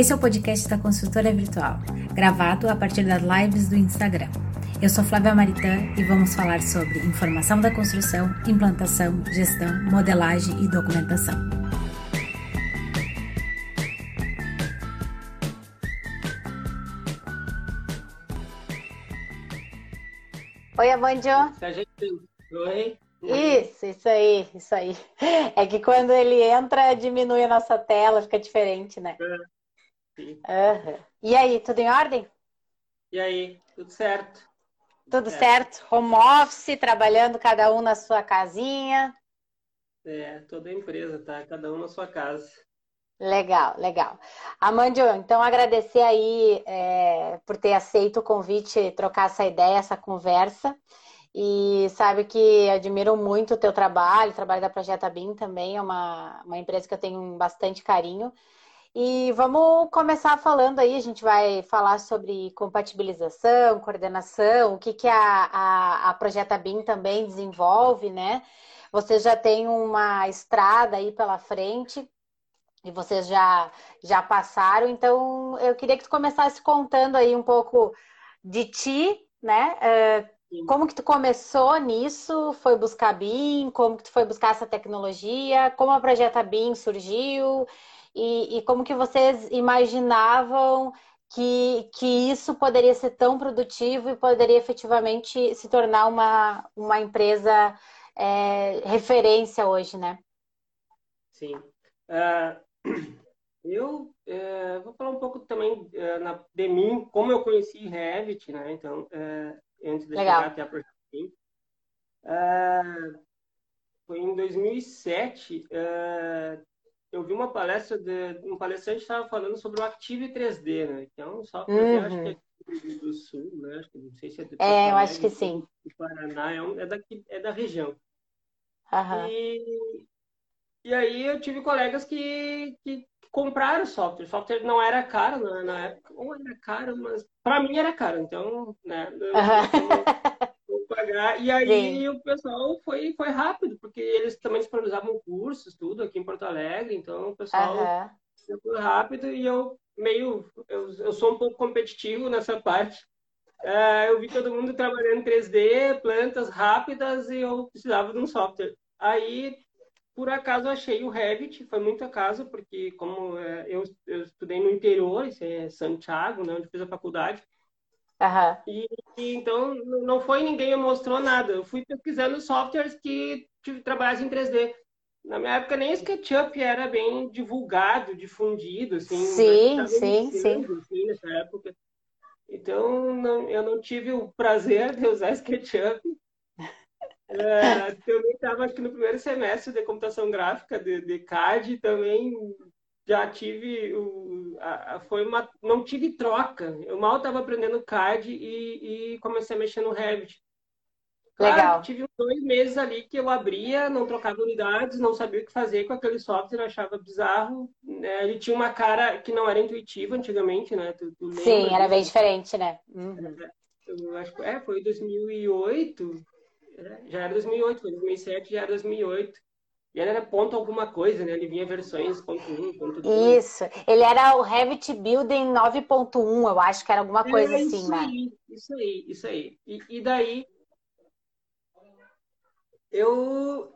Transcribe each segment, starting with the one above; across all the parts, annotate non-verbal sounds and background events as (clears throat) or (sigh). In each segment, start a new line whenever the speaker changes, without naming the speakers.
Esse é o podcast da Consultora Virtual, gravado a partir das lives do Instagram. Eu sou Flávia Maritã e vamos falar sobre informação da construção, implantação, gestão, modelagem e documentação.
Oi, Amandio.
Oi.
Isso, isso aí, isso aí. É que quando ele entra, diminui a nossa tela, fica diferente, né?
É,
Uhum. E aí, tudo em ordem?
E aí, tudo certo?
Tudo
É.
certo? Home office, trabalhando cada um na sua casinha.
É, toda a empresa, tá? Cada um na sua casa.
Legal, legal. Amandio, então agradecer aí é, por ter aceito o convite, trocar essa ideia, essa conversa. E sabe que admiro muito o teu trabalho, o trabalho da Projeta BIM também, é uma, uma empresa que eu tenho bastante carinho. E vamos começar falando aí, a gente vai falar sobre compatibilização, coordenação, o que, que a, a, a Projeta BIM também desenvolve, né? Vocês já têm uma estrada aí pela frente e vocês já, já passaram, então eu queria que tu começasse contando aí um pouco de ti, né?
Sim.
como que tu começou nisso? Foi buscar BIM? Como que tu foi buscar essa tecnologia? Como a Projeta BIM surgiu? E, e como que vocês imaginavam que, que isso poderia ser tão produtivo e poderia efetivamente se tornar uma, uma empresa eh, referência hoje, né?
Sim. Ah, (clears throat) eu eh, vou falar um pouco também eh, na, de mim, como eu conheci Revit, né? Então, eh, antes de
Legal.
chegar até a Project BIM. Ah, foi em 2007, eh, eu vi uma palestra de um palestrante estava falando sobre o Active 3D, né? Que é um software que eu acho que é aqui do Rio Grande do Sul, né? Acho que não sei se é de Porto
É, eu acho que sim.
do Paraná, é, um, é, daqui, é da região.
Aham.
E, e aí eu tive colegas que, que compraram software. O software não era caro na, na época, ou era caro, mas para mim era caro, então, né, eu
Aham.
vou pagar. E aí
Sim.
o pessoal foi, foi rápido, porque eles também disponibilizavam cursos, tudo aqui em Porto Alegre, então o pessoal foi rápido e eu meio, eu, eu sou um pouco competitivo nessa parte. É, eu vi todo mundo trabalhando em 3D, plantas rápidas e eu precisava de um software. Aí, por acaso, achei o Revit, foi muito acaso, porque como é, eu, eu estudei no interior, isso é Santiago, né, onde fiz a faculdade,
Aham.
e, e então não foi ninguém me mostrou nada. Eu fui pesquisando softwares que trabalhassem em 3D. Na minha época nem SketchUp era bem divulgado, difundido, assim,
Sim,
mas estava
sim,
iniciando, assim, nessa época. Então não- eu não tive o prazer de usar SketchUp. É, (laughs) também estava acho que no primeiro semestre de computação gráfica de, de CAD também já tive o, a, foi uma não tive troca. Eu mal estava aprendendo CAD e, e comecei a mexer no Revit. Claro,
Legal.
tive dois meses ali que eu abria, não trocava unidades, não sabia o que fazer com aquele software, achava bizarro. né? Ele tinha uma cara que não era intuitiva antigamente, né? Tu, tu lembra
Sim, era bem diferente, né? Uhum.
Eu acho que é, foi 2008. é, Já era 2008, foi 2007, já era 2008. E ele era ponto alguma coisa, né? Ele vinha versões ponto 1, ponto 2.
Isso. Ele era o Revit Building 9.1, eu acho que era alguma coisa
É,
assim,
isso
né?
aí, isso aí, isso aí. E, e daí eu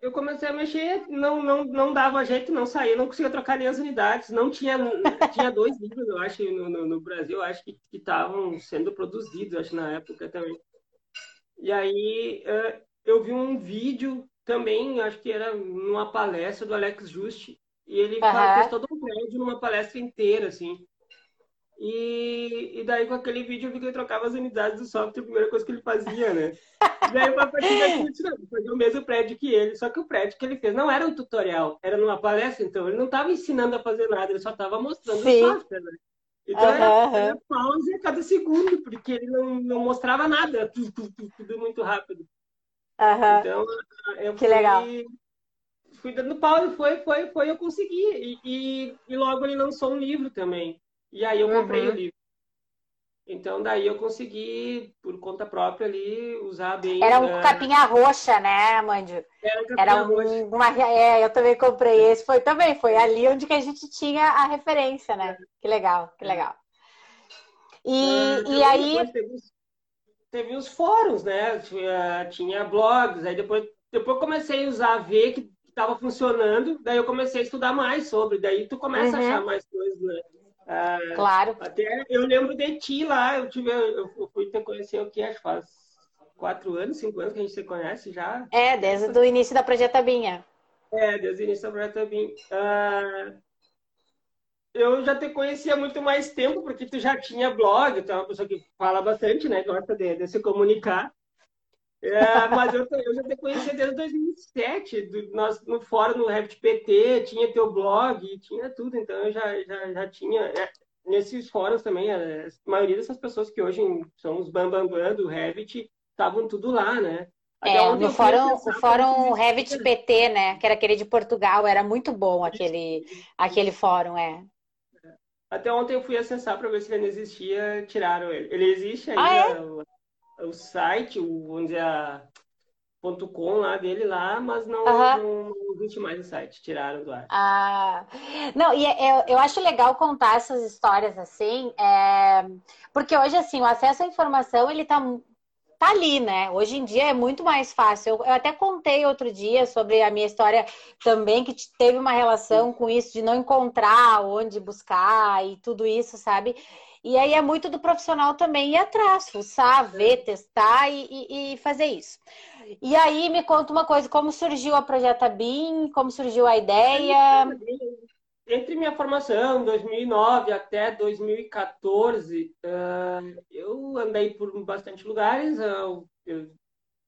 eu comecei a mexer, não, não, não dava jeito, não saía, não conseguia trocar nem as unidades, não tinha, tinha dois livros, eu acho, no, no, no Brasil, eu acho que que estavam sendo produzidos, acho, na época também. E aí eh, eu vi um vídeo também, acho que era numa palestra do Alex Juste, e ele
Aham.
fez todo um prédio numa palestra inteira, assim. E, e daí com aquele vídeo eu vi que ele trocava as unidades do software, a primeira coisa que ele fazia, né? E daí partir daqui eu disse, não, vou fazer o mesmo prédio que ele, só que o prédio que ele fez não era um tutorial, era numa palestra, então ele não estava ensinando a fazer nada, ele só estava mostrando
Sim.
o software, né? Então era,
Aham, aham.
era pause a cada segundo, porque ele não, não mostrava nada, tudo, tudo, tudo muito rápido.
Aham.
Então, eu
Que
fui,
legal.
fui dando pau e foi, foi, foi, eu consegui. E, e, e logo ele lançou um livro também. E aí eu comprei
Uhum.
o livro. Então daí eu consegui, por conta própria ali, usar bem.
Era um uh... capinha roxa, né, Mandio?
Era um capinha Era um, roxa.
Uma, é, eu também comprei esse. Foi também, foi ali onde que a gente tinha a referência, né? Que legal, que legal. E, uh, e aí.
Teve, teve, os fóruns, né? Tinha, tinha blogs, aí depois, depois comecei a usar, ver que estava funcionando, daí eu comecei a estudar mais sobre, daí tu começa uhum. a achar mais coisas, né?
Ah, claro.
Até eu lembro de ti lá, eu tive, eu fui te conhecer o que acho faz quatro anos, cinco anos que a gente se conhece já.
É, desde o início da Projeta Binha.
É, desde o início da Projeta Binha. Ah, eu já te conhecia há muito mais tempo, porque tu já tinha blog, tu é uma pessoa que fala bastante, né? Gosta de, de se comunicar. É, (laughs) mas eu, eu, já te conhecia desde 2007, do, nós, no fórum, no Revit PT, tinha teu blog, tinha tudo, então eu já, já, já tinha. É, nesses fóruns também, a, maioria dessas pessoas que hoje são os bambambam bam, bam do Revit, estavam tudo lá, né?
Até é, no fórum, o fórum Revit PT, né? Que era aquele de Portugal, era muito bom aquele, aquele fórum, é.
Até ontem eu fui acessar para ver se ele não existia, tiraram ele. Ele existe ainda, ah, é? o site, o, vamos dizer, a ponto .com lá dele lá, mas não, uhum. não, existe mais o site, tiraram do ar.
Ah, não, e é, eu, eu acho legal contar essas histórias assim, é, porque hoje, assim, o acesso à informação, ele tá, tá ali, né? Hoje em dia é muito mais fácil. Eu, eu até contei outro dia sobre a minha história também, que teve uma relação com isso, de não encontrar onde buscar e tudo isso, sabe? E aí é muito do profissional também ir atrás, fuçar, ver, testar e, e, e, fazer isso. E aí me conta uma coisa, como surgiu a Projeta BIM, como surgiu a ideia?
Entre minha formação, 2009 até 2014, eu andei por bastante lugares, eu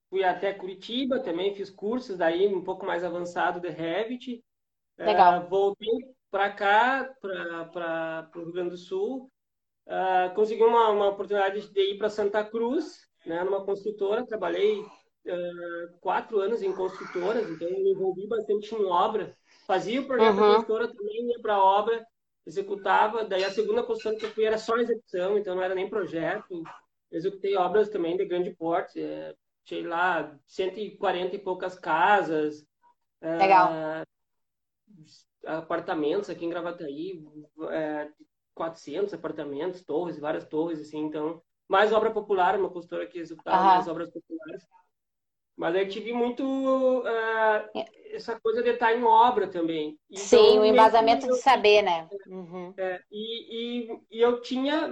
fui até Curitiba, também fiz cursos daí um pouco mais avançado de Revit.
Legal.
Voltei para cá, para o Rio Grande do Sul, uh, consegui uma, uma oportunidade de ir para Santa Cruz, né, numa construtora. Trabalhei quatro anos em construtoras, então me envolvi bastante em obra. Fazia o projeto uhum. da também ia para a obra, executava. Daí a segunda construtora que eu fui era só execução, então não era nem projeto. Executei obras também de grande porte, é, sei lá, 140 e poucas casas.
Legal.
Uh, apartamentos aqui em Gravataí, é, 400 apartamentos, torres, várias torres, assim, então, mais obra popular, uma consultora que executava mais obras populares. Mas eu tive muito uh, essa coisa de estar em obra também.
Então, Sim, o embasamento eu, de saber, né?
Uhum. É, e, e, e, eu tinha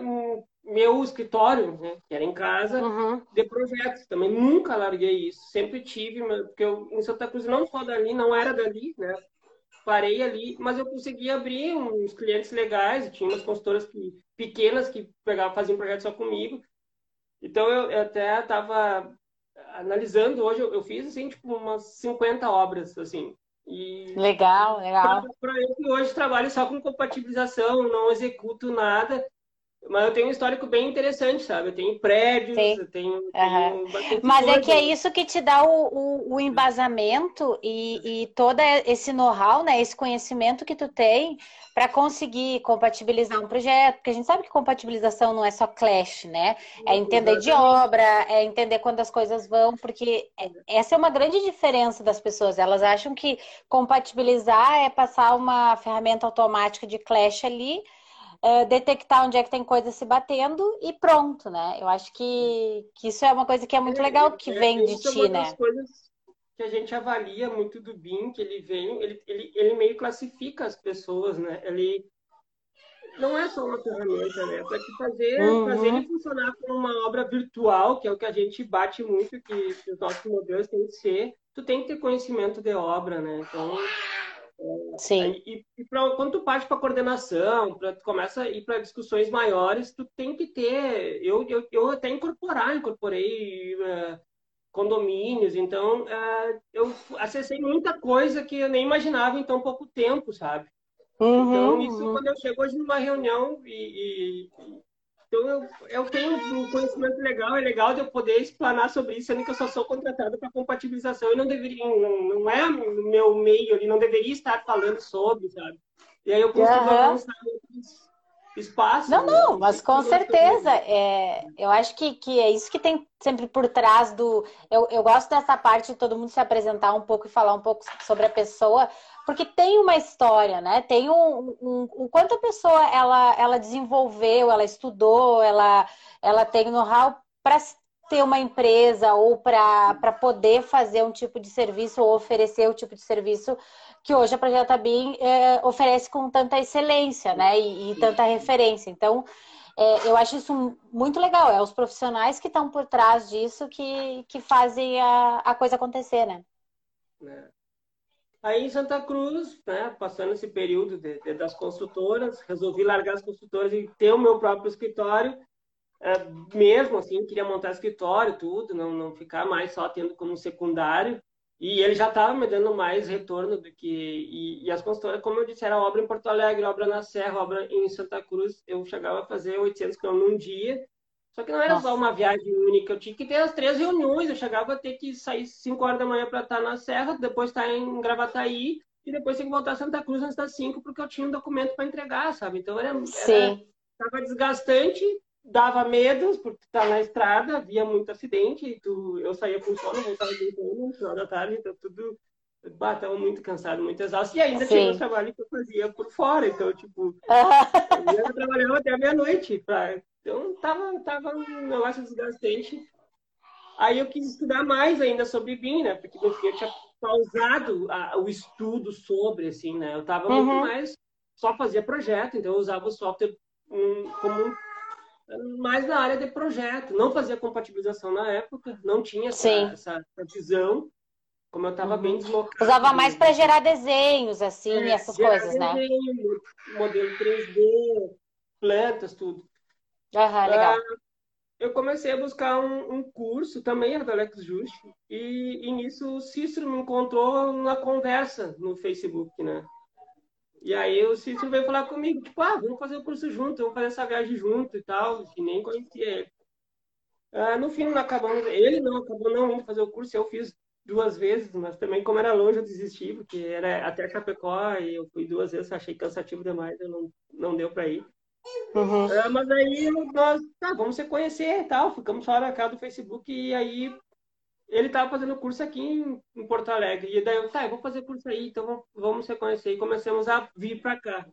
meu escritório, né, que era em casa, uhum. de projetos. Também nunca larguei isso. Sempre tive, porque eu, em Santa Cruz não só dali, não era dali, né? parei ali, mas eu consegui abrir uns clientes legais, tinha umas consultoras que, pequenas que pegavam, faziam projeto só comigo. Então eu, eu até estava analisando hoje, eu, eu, fiz assim, tipo, umas 50 obras, assim. E
legal, legal.
Para eu que hoje trabalho só com compatibilização, não executo nada, mas eu tenho um histórico bem interessante, sabe? Eu tenho prédios, Sim. eu tenho.
Uhum. tenho Mas é que é isso que te dá o, o, o embasamento e, e todo esse know-how, né? Esse conhecimento que tu tem para conseguir compatibilizar um projeto, porque a gente sabe que compatibilização não é só clash, né? É entender de obra, é entender quando as coisas vão, porque é, essa é uma grande diferença das pessoas. Elas acham que compatibilizar é passar uma ferramenta automática de clash ali é, detectar onde é que tem coisa se batendo e pronto, né? Eu acho que, que isso é uma coisa que é muito é, legal que é, vem de ti, é
né? coisas que a gente avalia muito do BIM, que ele vem, ele, ele, ele meio classifica as pessoas, né? Ele não é só uma ferramenta, né? Para fazer, uhum. fazer ele funcionar como uma obra virtual, que é o que a gente bate muito, que, que os nossos modelos têm que ser, tu tem que ter conhecimento de obra, né? Então,
Sim.
E, e pra, quando tu parte para coordenação, pra, tu começa a ir para discussões maiores, tu tem que ter. Eu, eu, eu até incorporar, incorporei uh, condomínios, então uh, eu acessei muita coisa que eu nem imaginava em tão pouco tempo, sabe? Uhum, então, isso uhum. quando eu chego hoje numa reunião e, e então, eu, eu tenho um conhecimento legal, é legal de eu poder explanar sobre isso, sendo que eu só sou contratado para compatibilização e não deveria, não, não é meu meio ali, não deveria estar falando sobre, sabe? E aí eu consigo uhum. avançar espaço.
Não, não, né? mas com certeza. É, eu acho que, que é isso que tem sempre por trás do. Eu, eu gosto dessa parte de todo mundo se apresentar um pouco e falar um pouco sobre a pessoa, porque tem uma história, né? Tem um, um, o quanto a pessoa ela, ela desenvolveu, ela estudou, ela, ela tem know-how para ter uma empresa ou para poder fazer um tipo de serviço ou oferecer o tipo de serviço que hoje a Projeta BIM é, oferece com tanta excelência, né? E, e tanta referência. Então, é, eu acho isso muito legal. É os profissionais que estão por trás disso que, que fazem a, a coisa acontecer, né?
É. Aí em Santa Cruz, né, passando esse período de, de, das consultoras, resolvi largar as consultoras e ter o meu próprio escritório. É, mesmo assim, queria montar escritório, tudo, não, não ficar mais só tendo como secundário. E ele já estava me dando mais retorno do que. E, e, as consultoras, como eu disse, era obra em Porto Alegre, obra na Serra, obra em Santa Cruz. Eu chegava a fazer 800 km num dia. Só que não era Nossa. só uma viagem única, eu tinha que ter as três reuniões. Eu chegava a ter que sair 5 horas da manhã para estar na Serra, depois estar em Gravataí, e depois ter que voltar a Santa Cruz antes das 5, porque eu tinha um documento para entregar, sabe? Então era. Sim. Era, desgastante dava medo, porque tá na estrada, havia muito acidente, e tu, eu saía com sono, voltava de no final da tarde, então tudo bateu muito cansado, muito exausto. E ainda Sim. tinha o trabalho que eu fazia por fora, então, tipo, (laughs) eu trabalhava até meia-noite. Pra... Então, tava, tava um negócio desgastante. Aí eu quis estudar mais ainda sobre BIM, né? Porque meu filho tinha pausado a, o estudo sobre, assim, né? Eu tava uhum. muito mais... Só fazia projeto, então eu usava o software um, como um mais na área de projeto. Não fazia compatibilização na época, não tinha essa, essa, visão. Como eu estava uhum. bem deslocado.
Usava mais para gerar desenhos, assim, é, essas coisas, né? desenho,
né? Modelo 3D, plantas, tudo.
Uhum, legal. Ah,
eu comecei a buscar um, um, curso, também era do Alex Just, e, e nisso o Cícero me encontrou numa conversa no Facebook, né? E aí o Cícero veio falar comigo, tipo, ah, vamos fazer o curso junto, vamos fazer essa viagem junto e tal, que nem conhecia ele. Ah, no fim, não acabamos, ele não acabou não indo fazer o curso, eu fiz duas vezes, mas também como era longe eu desisti, porque era até Chapecó e eu fui duas vezes, achei cansativo demais, eu não, não deu para ir. Uhum. Ah, mas aí nós, tá, vamos se conhecer e tal, ficamos da casa do Facebook e aí ele estava fazendo curso aqui em, em, Porto Alegre. E daí eu, tá, eu vou fazer curso aí, então vamos se conhecer. E começamos a vir para cá.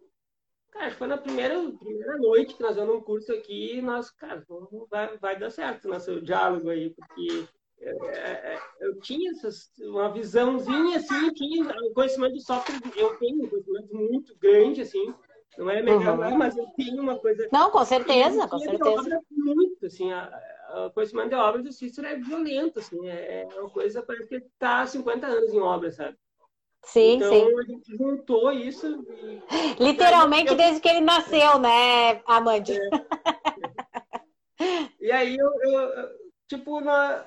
Cara, foi na primeira, primeira noite que nós vamos um curso aqui e nós, cara, vai, vai dar certo nosso diálogo aí, porque é, é, eu tinha uma visãozinha assim, tinha conhecimento de software, eu tenho um conhecimento muito grande, assim, não é melhor, uhum. mas eu tenho uma coisa.
Não, com certeza, com certeza.
Muito, assim, a, o conhecimento de obra do Cícero é violento, assim, é, é uma coisa, parece que ele está há 50 anos em obra, sabe?
Sim,
então,
sim.
a gente juntou isso. E...
Literalmente eu... desde que ele nasceu, né, Amanda? É. (laughs)
e aí eu, eu tipo, na,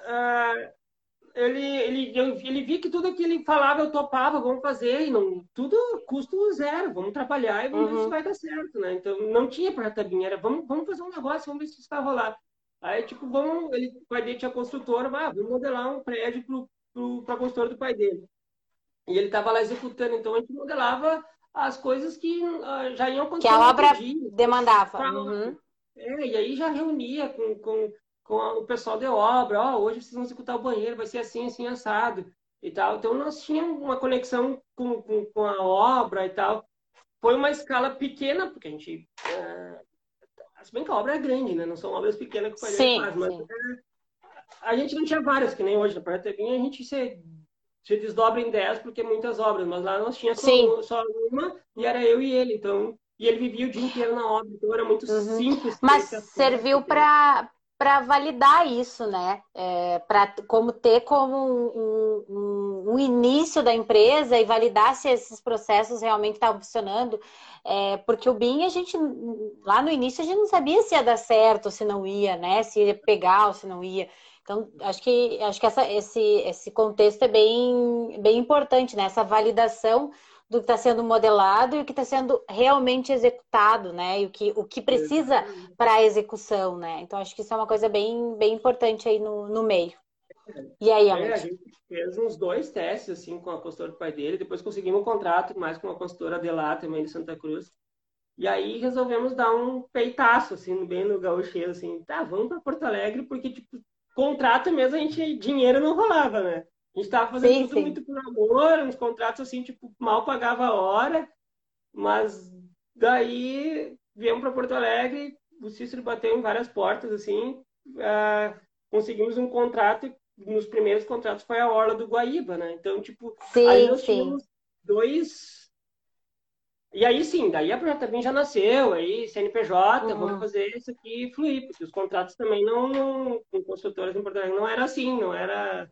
ele, ele, eu, ele vi que tudo que ele falava eu topava, vamos fazer, e não, tudo custo zero, vamos trabalhar e vamos uhum. ver se vai dar certo, né? Então não tinha tabinha, era vamos, vamos fazer um negócio, vamos ver se isso vai rolar. Aí, tipo, vamos, ele, o pai dele tinha construtora, ah, vamos modelar um prédio para a construtora do pai dele. E ele estava lá executando, então a gente modelava as coisas que uh, já iam acontecer.
Que a obra dia, demandava. Uhum.
É, e aí já reunia com, com, com o pessoal de obra, ó, oh, hoje vocês vão executar o banheiro, vai ser assim, assim, assado e tal. Então nós tínhamos uma conexão com, com, com a obra e tal. Foi uma escala pequena, porque a gente uh, se bem que a obra é grande, né? Não são obras pequenas que o pai faz, mas é, a gente não tinha várias, que nem hoje na Praia Tevinha, a gente se, se desdobra em 10 porque é muitas obras, mas lá nós tínhamos só, só, uma e era eu e ele, então. E ele vivia o dia inteiro na obra, então era muito uhum. simples.
Mas serviu para para validar isso, né? É, para como ter como um, um, um, início da empresa e validar se esses processos realmente estavam funcionando. É, porque o BIM, a gente, lá no início, a gente não sabia se ia dar certo se não ia, né? Se ia pegar ou se não ia. Então, acho que, acho que essa, esse, esse contexto é bem, bem importante, né? Essa validação do que está sendo modelado e o que está sendo realmente executado, né? E o que, o que precisa para a execução, né? Então, acho que isso é uma coisa bem, bem importante aí no, no meio. E aí,
é, a gente fez uns dois testes, assim, com a consultora do pai dele. Depois conseguimos um contrato mais com a consultora Adelar, também de Santa Cruz. E aí resolvemos dar um peitaço, assim, bem no gaucheiro, assim, tá, vamos para Porto Alegre, porque, tipo, contrato mesmo, a gente, dinheiro não rolava, né? A gente tava fazendo sim, tudo sim. muito por amor, uns contratos, assim, tipo, mal pagava a hora, mas daí viemos para Porto Alegre, o Cícero bateu em várias portas, assim, uh, conseguimos um contrato, nos primeiros contratos foi a Orla do Guaíba, né? Então, tipo, sim, aí nós tínhamos dois e aí sim, daí a Projeto já nasceu, aí CNPJ, uhum. vamos fazer isso aqui fluir, porque os contratos também não, com consultoras em Porto não era assim, não era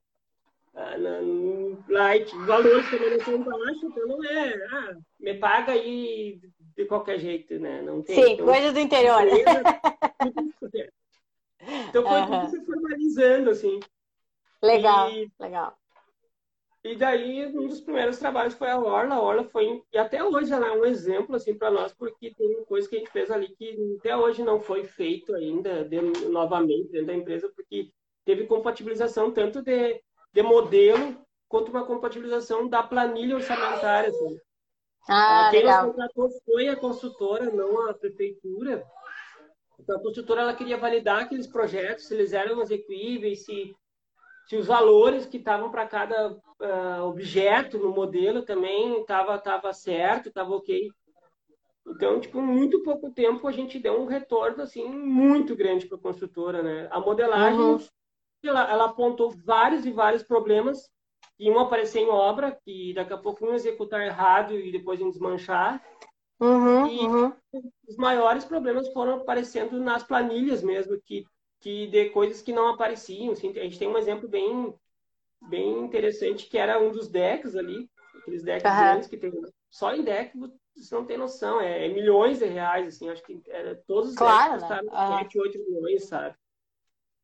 light, valores também não são baixos, então não é, ah, me paga aí de qualquer jeito, né? Não tem.
Sim, então, coisa do interior. (laughs)
Então foi uhum. tudo se formalizando, assim.
Legal, e... legal.
E daí, um dos primeiros trabalhos foi a Orla. A Orla foi, e até hoje ela é um exemplo assim para nós, porque tem coisa que a gente fez ali que até hoje não foi feito ainda de, novamente dentro da empresa, porque teve compatibilização tanto de, de modelo quanto uma compatibilização da planilha orçamentária. Assim.
Ah,
Quem
legal.
nos contratou foi a consultora, não a prefeitura. Então, a consultora ela queria validar aqueles projetos, se eles eram execuíveis, se se os valores que estavam para cada uh, objeto no modelo também estava tava certo, estava ok. Então, tipo, muito pouco tempo a gente deu um retorno assim muito grande para a construtora, né? A modelagem, uhum. Ela, ela, apontou vários e vários problemas que iam aparecer em obra, que daqui a pouco iam executar errado e depois iam desmanchar.
Uhum,
e
uhum.
os maiores problemas foram aparecendo nas planilhas mesmo, que que de coisas que não apareciam. Assim, a gente tem um exemplo bem, bem interessante que era um dos decks ali, aqueles decks uhum. grandes que tem. Só em deck você não tem noção, é, é milhões de reais, assim, acho que todos os
claro,
decks custaram
né?
uhum. 7, 8 milhões, sabe?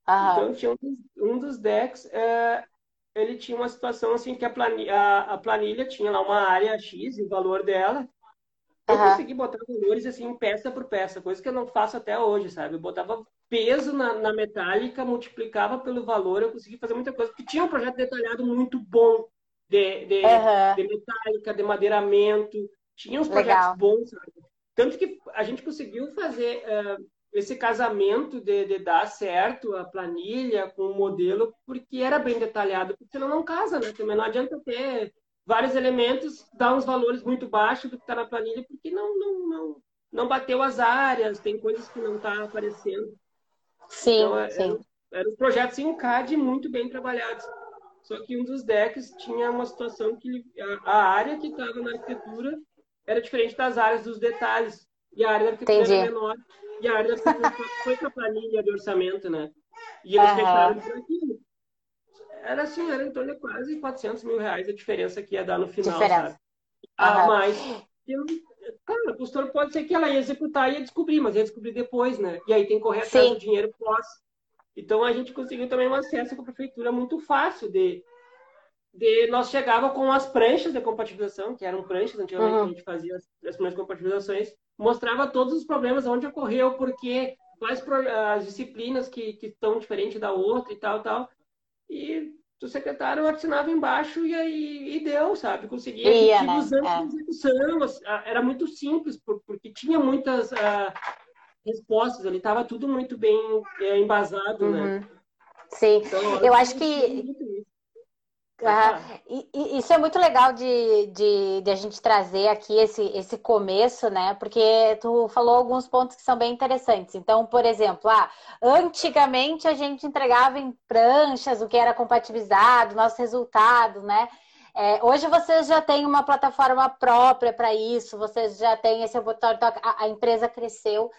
Uhum. Então tinha um dos, um dos decks, é, ele tinha uma situação assim que a planilha, a, a planilha tinha lá uma área X e o valor dela. Eu consegui botar valores assim, peça por peça, coisa que eu não faço até hoje, sabe? Eu botava peso na, na, metálica, multiplicava pelo valor, eu consegui fazer muita coisa, porque tinha um projeto detalhado muito bom de, de, uhum. de metálica, de madeiramento, tinha uns projetos Legal. bons, sabe? Tanto que a gente conseguiu fazer uh, esse casamento de, de, dar certo a planilha com o modelo, porque era bem detalhado, porque senão não casa, né? Também não adianta ter vários elementos, dar uns valores muito baixos do que está na planilha, porque não, não, não, não bateu as áreas, tem coisas que não estão tá aparecendo.
Sim, então, é, sim. Eram,
eram projetos em CAD muito bem trabalhados. Só que um dos decks tinha uma situação que a, a área que estava na arquitetura era diferente das áreas dos detalhes. E a área da arquitetura Entendi. era menor. E a área foi para a planilha de orçamento, né? E eles uhum. fecharam por aquilo. Era assim, era em torno de quase 400 mil reais a diferença que ia dar no final, diferença. sabe? Ah, mas Cara, a costura pode ser que ela ia executar e ia descobrir, mas ia descobrir depois, né? E aí tem que correr atrás do dinheiro pós. Então a gente conseguiu também um acesso com a prefeitura muito fácil de, de nós chegava com as pranchas de compatibilização, que eram pranchas antigamente uhum. a gente fazia as, as primeiras compatibilizações, mostrava todos os problemas, onde ocorreu, porque quais as disciplinas que, que estão diferentes da outra e tal, tal. E o secretário assinava embaixo e aí e deu, sabe? Conseguia Ia, né? usando é. execução. Era muito simples, porque tinha muitas uh, respostas ali, estava tudo muito bem uh, embasado, né?
uhum. né? Sim, então, eu acho que e, isso é muito legal de, de, de, a gente trazer aqui esse, esse começo, né? Porque tu falou alguns pontos que são bem interessantes. Então, por exemplo, ah, antigamente a gente entregava em pranchas o que era compatibilizado, nossos resultados, né? É, hoje vocês já têm uma plataforma própria para isso, vocês já têm esse então a, a empresa cresceu.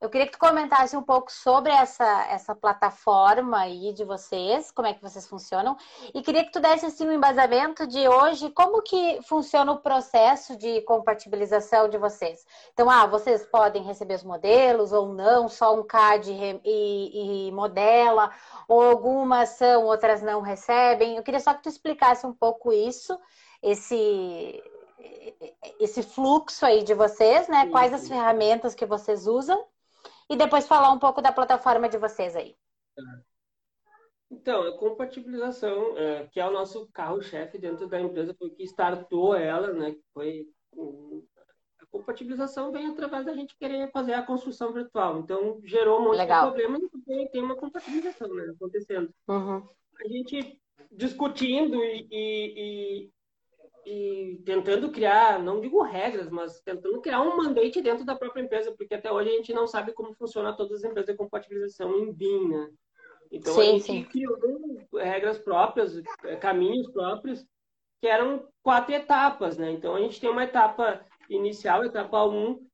Eu queria que tu comentasse um pouco sobre essa, essa plataforma aí de vocês, como é que vocês funcionam, e queria que tu desse assim, um embasamento de hoje, como que funciona o processo de compatibilização de vocês. Então, ah, vocês podem receber os modelos ou não, só um CAD e, e modela, ou algumas são, outras não recebem. Eu queria só que tu explicasse um pouco isso, esse esse fluxo aí de vocês, né? Quais as ferramentas que vocês usam e depois falar um pouco da plataforma de vocês aí.
Então, a compatibilização, é, que é o nosso carro-chefe dentro da empresa, foi que startou ela, né? Foi A compatibilização vem através da gente querer fazer a construção virtual. Então, gerou um monte
Legal.
de problemas porque tem uma compatibilização né, acontecendo.
Uhum.
A gente discutindo e, e, e, tentando criar, não digo regras, mas tentando criar um mandate dentro da própria empresa, porque até hoje a gente não sabe como funciona todas as empresas de compatibilização em BIM, né? Então
Sim,
a gente
sim.
criou regras próprias, caminhos próprios, que eram quatro etapas, né? Então a gente tem uma etapa inicial, etapa 1,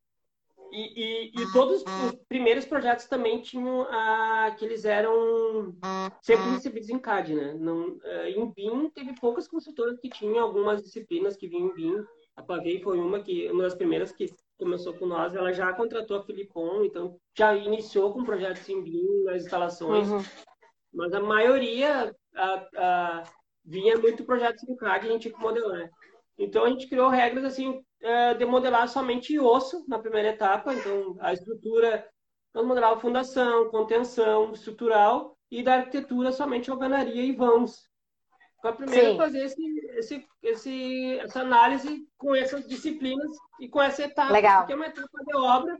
e, e, e todos os primeiros projetos também tinham a, que eles eram sempre recebidos em CAD, né? Não, eh, em BIM teve poucas consultoras que tinham algumas disciplinas que vinham em BIM. A Pavei foi uma que uma das primeiras que começou com nós. Ela já contratou a Filipon, então já iniciou com projetos em BIM nas instalações.
Uhum.
Mas a maioria a, a, vinha muito projetos em CAD e a gente tinha que modelar. Então a gente criou regras assim eh, de modelar somente osso na primeira etapa. Então a estrutura, nós modelava fundação, contenção estrutural e da arquitetura somente alvenaria e vãos. Primeiro
Sim.
fazer esse, esse, esse, essa análise com essas disciplinas e com essa etapa,
Legal.
porque é uma etapa de obra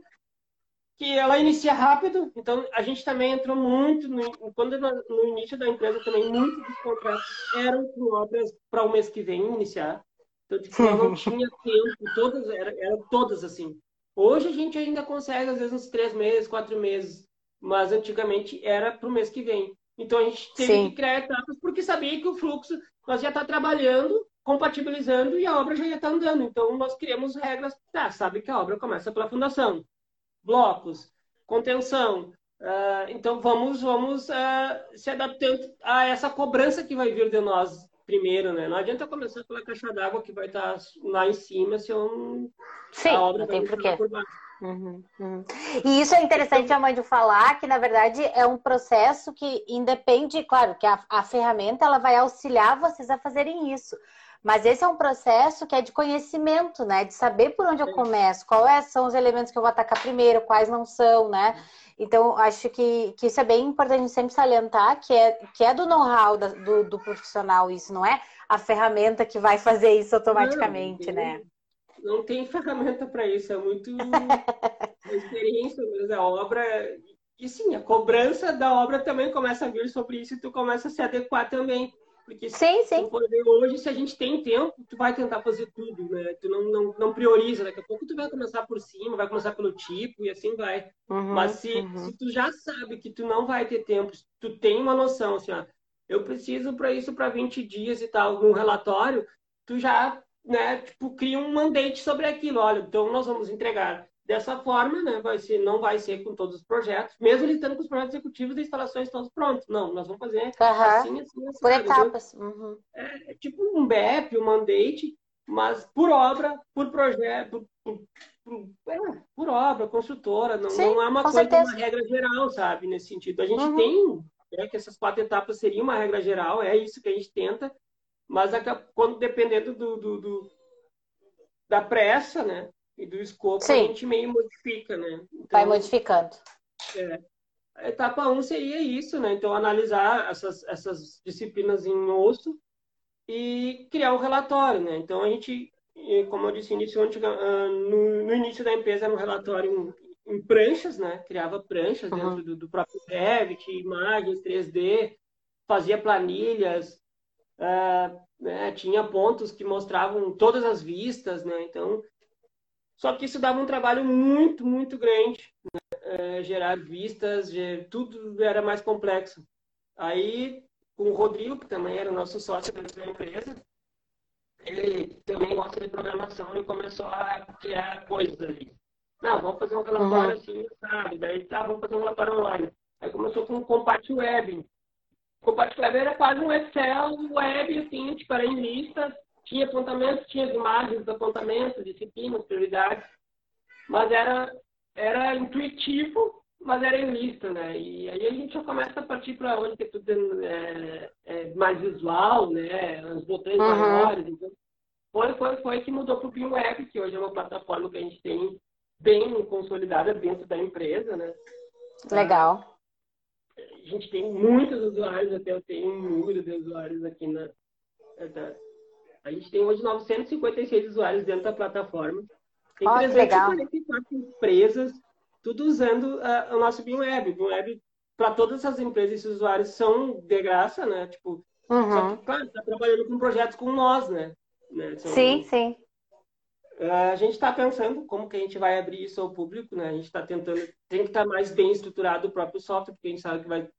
que ela inicia rápido, então a gente também entrou muito, no, quando no início da empresa também, muitos dos contratos eram com obras para o mês que vem iniciar, então tipo, eu não (laughs) tinha tempo, todas eram, eram todas assim. Hoje a gente ainda consegue, às vezes, uns três meses, quatro meses, mas antigamente era para o mês que vem. Então a gente teve
Sim.
que criar etapas porque sabia que o fluxo nós já está trabalhando, compatibilizando e a obra já ia estar andando. Então nós criamos regras, tá, sabe que a obra começa pela fundação, blocos, contenção. ah, então vamos vamos ah, se adaptando a essa cobrança que vai vir de nós primeiro, né? Não adianta começar pela caixa d'água que vai estar lá em cima se eu não,
Sim,
a obra
não tem
ficar
porquê.
por baixo.
Uhum, uhum. E isso é interessante a mãe de falar que, na verdade, é um processo que independe, claro, que a, a ferramenta ela vai auxiliar vocês a fazerem isso. Mas esse é um processo que é de conhecimento, né? De saber por onde eu começo, quais são os elementos que eu vou atacar primeiro, quais não são, né? Então, acho que, que isso é bem importante sempre salientar, que é, que é do know-how do, do profissional isso, não é a ferramenta que vai fazer isso automaticamente,
Não,
né?
Não tem ferramenta para isso, é muito (laughs) experiência mesmo, a obra. E sim, a cobrança da obra também começa a vir sobre isso e tu começa a se adequar também. Porque se
Sim,
tu
sim.
for ver hoje, se a gente tem tempo, tu vai tentar fazer tudo, né? Tu não, não, não prioriza, daqui a pouco tu vai começar por cima, vai começar pelo tipo e assim vai.
Uhum,
Mas se,
uhum.
se tu já sabe que tu não vai ter tempo, se tu tem uma noção, assim, ó, eu preciso para isso para 20 dias e tal, num relatório, tu já, né, tipo, cria um mandate sobre aquilo. Olha, então nós vamos entregar dessa forma, né? Vai ser, não vai ser com todos os projetos, mesmo ele estando com os projetos executivos e instalações todos prontos. Não, nós vamos fazer
Aham.
assim, assim, assim.
Por
sabe? Então,
etapas. Uhum.
é tipo um BEP, um mandate, mas por obra, por projeto, por, por, é, por obra, construtora, não,
Sim,
não é uma coisa,
certeza.
uma regra geral, sabe, nesse sentido. A gente
Uhum.
tem, é que essas quatro etapas seriam uma regra geral, é isso que a gente tenta, mas a- quando dependendo do, do- do- da pressa, né, e do escopo,
Sim.
a gente meio modifica, né.
Vai
Então,
modificando.
a etapa 1 seria isso, né? Então, analisar essas, essas disciplinas em osso e criar um relatório, né? Então, a gente, eh, como eu disse, iniciou ah, no, no início da empresa era um relatório em, em pranchas, né? Criava pranchas
Uhum.
dentro do, do próprio Revit, imagens 3D, fazia planilhas, ah, né? tinha pontos que mostravam todas as vistas, né? Então, só que isso dava um trabalho muito, muito grande eh, gerar vistas, ge- tudo era mais complexo. Aí, com o Rodrigo, que também era nosso sócio da empresa, ele também gosta de programação e começou a criar coisas ali. Não, vamos fazer um relatório
Uhum.
assim, sabe? Daí, tá, vamos fazer um relatório online. Aí começou com o Compact Web. O Compact Web era quase um Excel web, assim, tipo, era em listas, tinha apontamentos, tinha as imagens dos apontamentos, disciplinas, prioridades, mas era era intuitivo, mas era em lista, né? E aí a gente já começa a partir para onde que é tudo é, é mais visual, né? Os botões
Uhum.
maiores. Então, foi, foi, foi que mudou para o Web, que hoje é uma plataforma que a gente tem bem consolidada dentro da empresa, né?
Legal.
A gente tem muitos usuários, até eu tenho um número de usuários aqui na. da- a gente tem hoje 956 usuários dentro da plataforma. Tem oh, 344 empresas, tudo usando uh, o nosso BeamWeb. O BeamWeb, para todas as empresas e usuários, são de graça, né? Tipo, uhum. só que, claro, está trabalhando com projetos com nós, né?
né? São, sim, sim.
Uh, a gente está pensando como que a gente vai abrir isso ao público, né? A gente está tentando, tem que estar tá mais bem estruturado o próprio software, porque a gente sabe que vai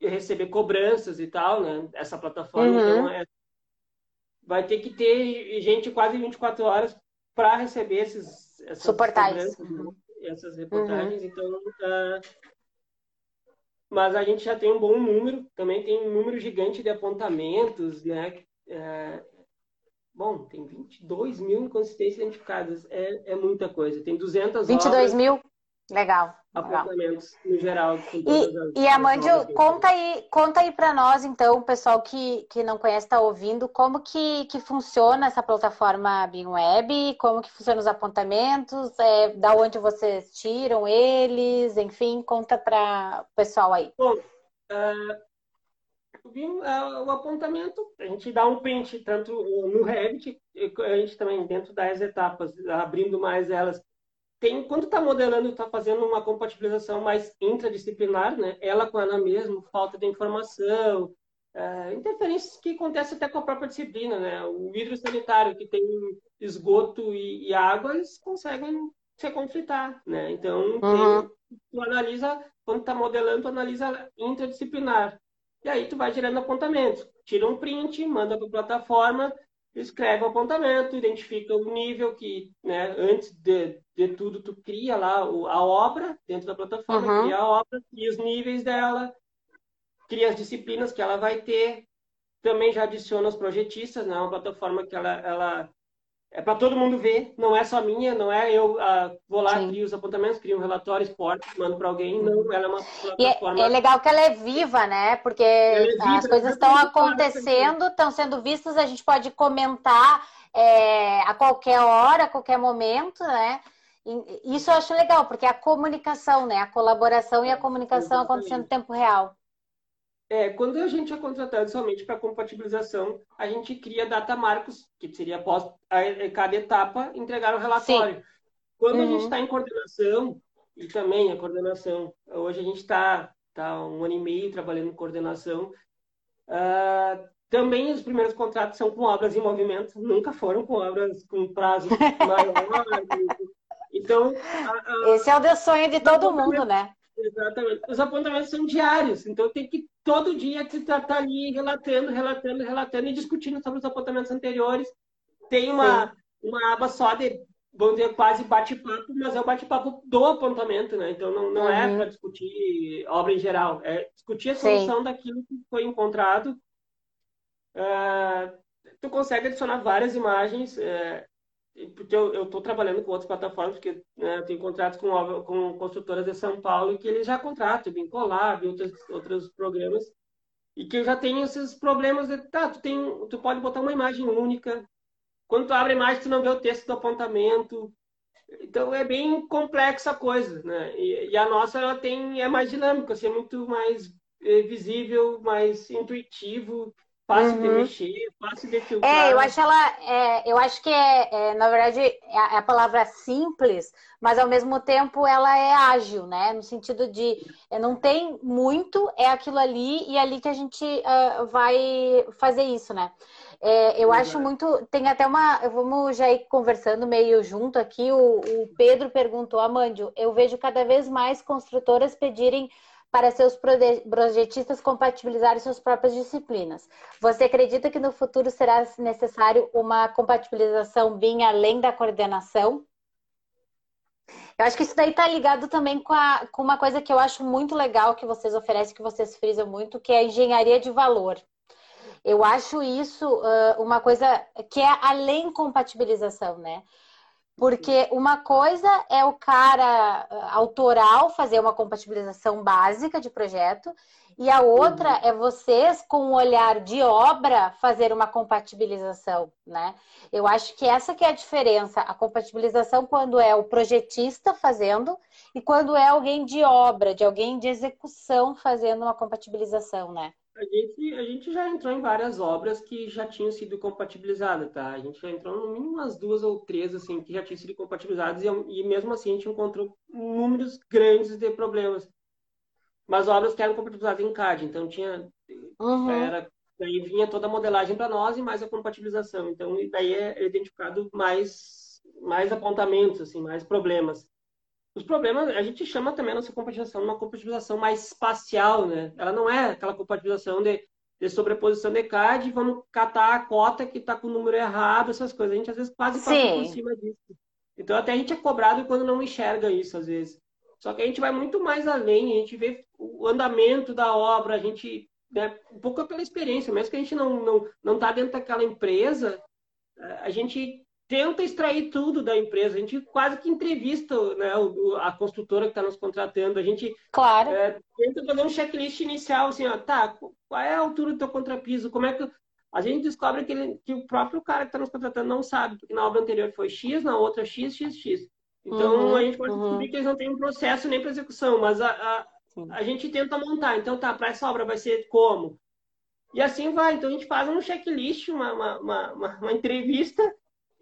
receber cobranças e tal, né? Essa plataforma, uhum. então, é, vai ter que ter gente quase 24 horas para receber esses essas
Suportais.
Né? essas reportagens. Uhum. Então, mas a gente já tem um bom número, também tem um número gigante de apontamentos, né? Uh, bom, tem 22 mil inconsistências identificadas, é, é muita coisa. Tem 200
22 obras. mil? Legal.
Apontamentos no geral.
E, e Amandio, conta aí, conta aí para nós, então, o pessoal que, que não conhece, está ouvindo, como que, que funciona essa plataforma BeamWeb, como que funcionam os apontamentos, é, da onde vocês tiram eles, enfim, conta para o pessoal aí.
Bom, uh, o apontamento, a gente dá um print tanto no Revit, a gente também dentro das etapas, abrindo mais elas, tem, quando está modelando, está fazendo uma compatibilização mais intradisciplinar, né? Ela com ela mesma, falta de informação, é, interferências que acontecem até com a própria disciplina, né? O vidro sanitário que tem esgoto e, e água, eles conseguem se conflitar, né? Então, uhum. tem, tu analisa, quando está modelando, tu analisa interdisciplinar. E aí tu vai gerando apontamentos. Tira um print, manda para a plataforma, escreve o apontamento, identifica o nível que, né, antes de, de tudo, tu cria lá a obra dentro da plataforma, uhum. cria a obra, cria os níveis dela, cria as disciplinas que ela vai ter, também já adiciona os projetistas, né, uma plataforma que ela, ela é para todo mundo ver, não é só minha, não é eu uh, vou lá, Sim. crio os apontamentos, crio um relatório, exporto, mando para alguém, não, ela é uma
plataforma. E é, é, legal que ela é viva, né? Porque é viva, as coisas estão acontecendo, estão sendo vistas, a gente pode comentar é, a qualquer hora, a qualquer momento, né? Isso eu acho legal, porque é a comunicação, né? A colaboração e a comunicação Exatamente. acontecendo em tempo real.
É, quando a gente é contratado somente para compatibilização, a gente cria data marcos, que seria após a, cada etapa entregar o relatório. Sim. Quando uhum. a gente está uhum. em coordenação, e também a coordenação, hoje a gente está tá um ano e meio trabalhando em coordenação, uh, também os primeiros contratos são com obras em movimento, nunca foram com obras com prazo (laughs) maior. Então,
a, a, esse é o sonho de todo mundo, né?
Exatamente. Os apontamentos são diários, então tem que todo dia estar tá ali relatando, relatando, relatando e discutindo sobre os apontamentos anteriores. Tem uma, uma aba só de, vamos dizer, quase bate-papo, mas é o bate-papo do apontamento, né? Então não, não é uhum. é para discutir obra em geral, é discutir a solução Sim. daquilo que foi encontrado. Uh, tu consegue adicionar várias imagens. Uh, porque eu estou trabalhando com outras plataformas, porque né, eu tenho contratos com, com construtoras de São Paulo que eles já contratam, bem Colab, outros, outros programas, e que eu já tenho esses problemas de, tá, tu, tem, tu pode botar uma imagem única, quando tu abre a imagem, tu não vê o texto do apontamento, então é bem complexa a coisa, né? E, e a nossa ela tem é mais dinâmica, assim, é muito mais é, visível, mais intuitivo, fácil uhum. de mexer, fácil de filtrar.
É, eu acho ela, é, eu acho que é, é na verdade é a, é a, palavra simples, mas ao mesmo tempo ela é ágil, né? No sentido de é, não tem muito, é aquilo ali e é ali que a gente uh, vai fazer isso, né? É, eu acho muito. Tem até uma. Vamos já ir conversando meio junto aqui. O, o Pedro perguntou, Amândio, eu vejo cada vez mais construtoras pedirem para seus projetistas compatibilizarem suas próprias disciplinas. Você acredita que no futuro será necessário uma compatibilização bem além da coordenação? Eu acho que isso daí está ligado também com, a, com uma coisa que eu acho muito legal que vocês oferecem, que vocês frisam muito, que é a engenharia de valor. Eu acho isso uh, uma coisa que é além compatibilização, né? Porque uma coisa é o cara ah, autoral fazer uma compatibilização básica de projeto, e a outra uhum. é vocês, com um olhar de obra, fazer uma compatibilização, né? Eu acho que essa que é a diferença. A compatibilização quando é o projetista fazendo e quando é alguém de obra, de alguém de execução fazendo uma compatibilização, né?
A gente, a gente já entrou em várias obras que já tinham sido compatibilizadas, tá? A gente já entrou no mínimo umas duas ou três, assim, que já tinham sido compatibilizadas e, e mesmo assim a gente encontrou números grandes de problemas. Mas obras que eram compatibilizadas em CAD, então tinha... Uhum. Era, daí vinha toda a modelagem para nós e mais a compatibilização. Então, daí é identificado mais, mais apontamentos, assim, mais problemas. Os problemas, a gente chama também a nossa compatibilização uma compatibilização mais espacial, né? Ela não é aquela compatibilização de, de sobreposição de CAD, vamos catar a cota que está com o número errado, essas coisas. A gente às vezes quase passa Sim. por cima disso. Então até a gente é cobrado quando não enxerga isso, às vezes. Só que a gente vai muito mais além, a gente vê o andamento da obra, a gente, né, um pouco pela experiência, mesmo que a gente não não não está dentro daquela empresa, a gente tenta extrair tudo da empresa. A gente quase que entrevista né, a construtora que está nos contratando. A gente
claro. é,
tenta fazer um checklist inicial, assim, ó, tá, qual é a altura do teu contrapiso? Como é que. A gente descobre que, ele, que o próprio cara que está nos contratando não sabe, porque na obra anterior foi X, na outra X, X, X. Então uhum, a gente pode uhum. descobrir que eles não têm um processo nem para execução, mas a, a, a gente tenta montar. Então tá, para essa obra vai ser como? E assim vai. Então a gente faz um checklist, uma, uma, uma, uma entrevista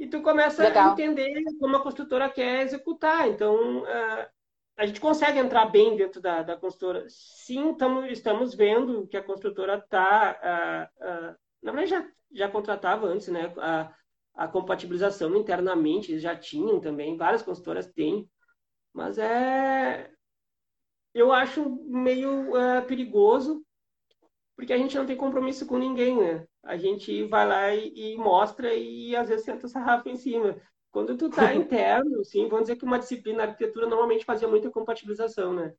e tu começa Legal. a entender como a construtora quer executar. Então, uh, a gente consegue entrar bem dentro da, da construtora. Sim, tamo, estamos vendo que a construtora está. Uh, uh, na verdade, já, já contratava antes, né? A, a compatibilização internamente, eles já tinham também, várias consultoras têm, mas é. Eu acho meio perigoso, porque a gente não tem compromisso com ninguém, né? a gente vai lá e, e mostra e às vezes senta o sarrafo em cima. Quando tu tá (laughs) interno, sim, vamos dizer que uma disciplina arquitetura normalmente fazia muita compatibilização, né?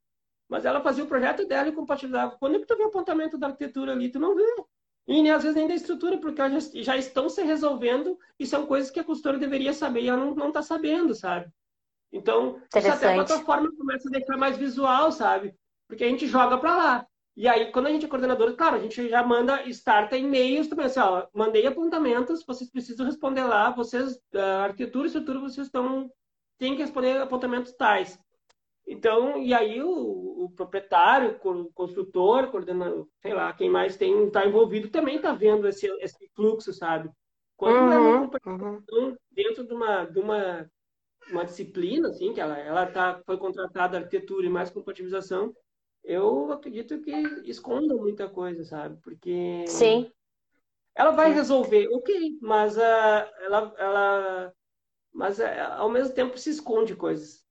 Mas ela fazia o projeto dela e compatibilizava. Quando é que tu vê o apontamento da arquitetura ali, tu não vê. E às vezes nem da estrutura, porque elas já, já estão se resolvendo e são coisas que a consultora deveria saber e ela não, não tá sabendo, sabe? Então, isso até a plataforma começa a deixar mais visual, sabe? Porque a gente joga para lá. E aí, quando a gente é coordenador, claro, a gente já manda starta e-mails também, assim, ó, mandei apontamentos, vocês precisam responder lá, vocês, arquitetura e estrutura, vocês estão, tem que responder apontamentos tais. Então, e aí o, o proprietário, o construtor, coordenador, sei lá, quem mais tem está envolvido também está vendo esse, esse fluxo, sabe? Quando uhum, é uma uhum. dentro de uma, de uma, uma disciplina, assim, que ela, ela tá, foi contratada arquitetura e mais compatibilização, eu acredito que esconda muita coisa, sabe? Porque.
Sim.
Ela vai resolver, ok, mas uh, ela, ela. Mas uh, ao mesmo tempo se esconde coisas.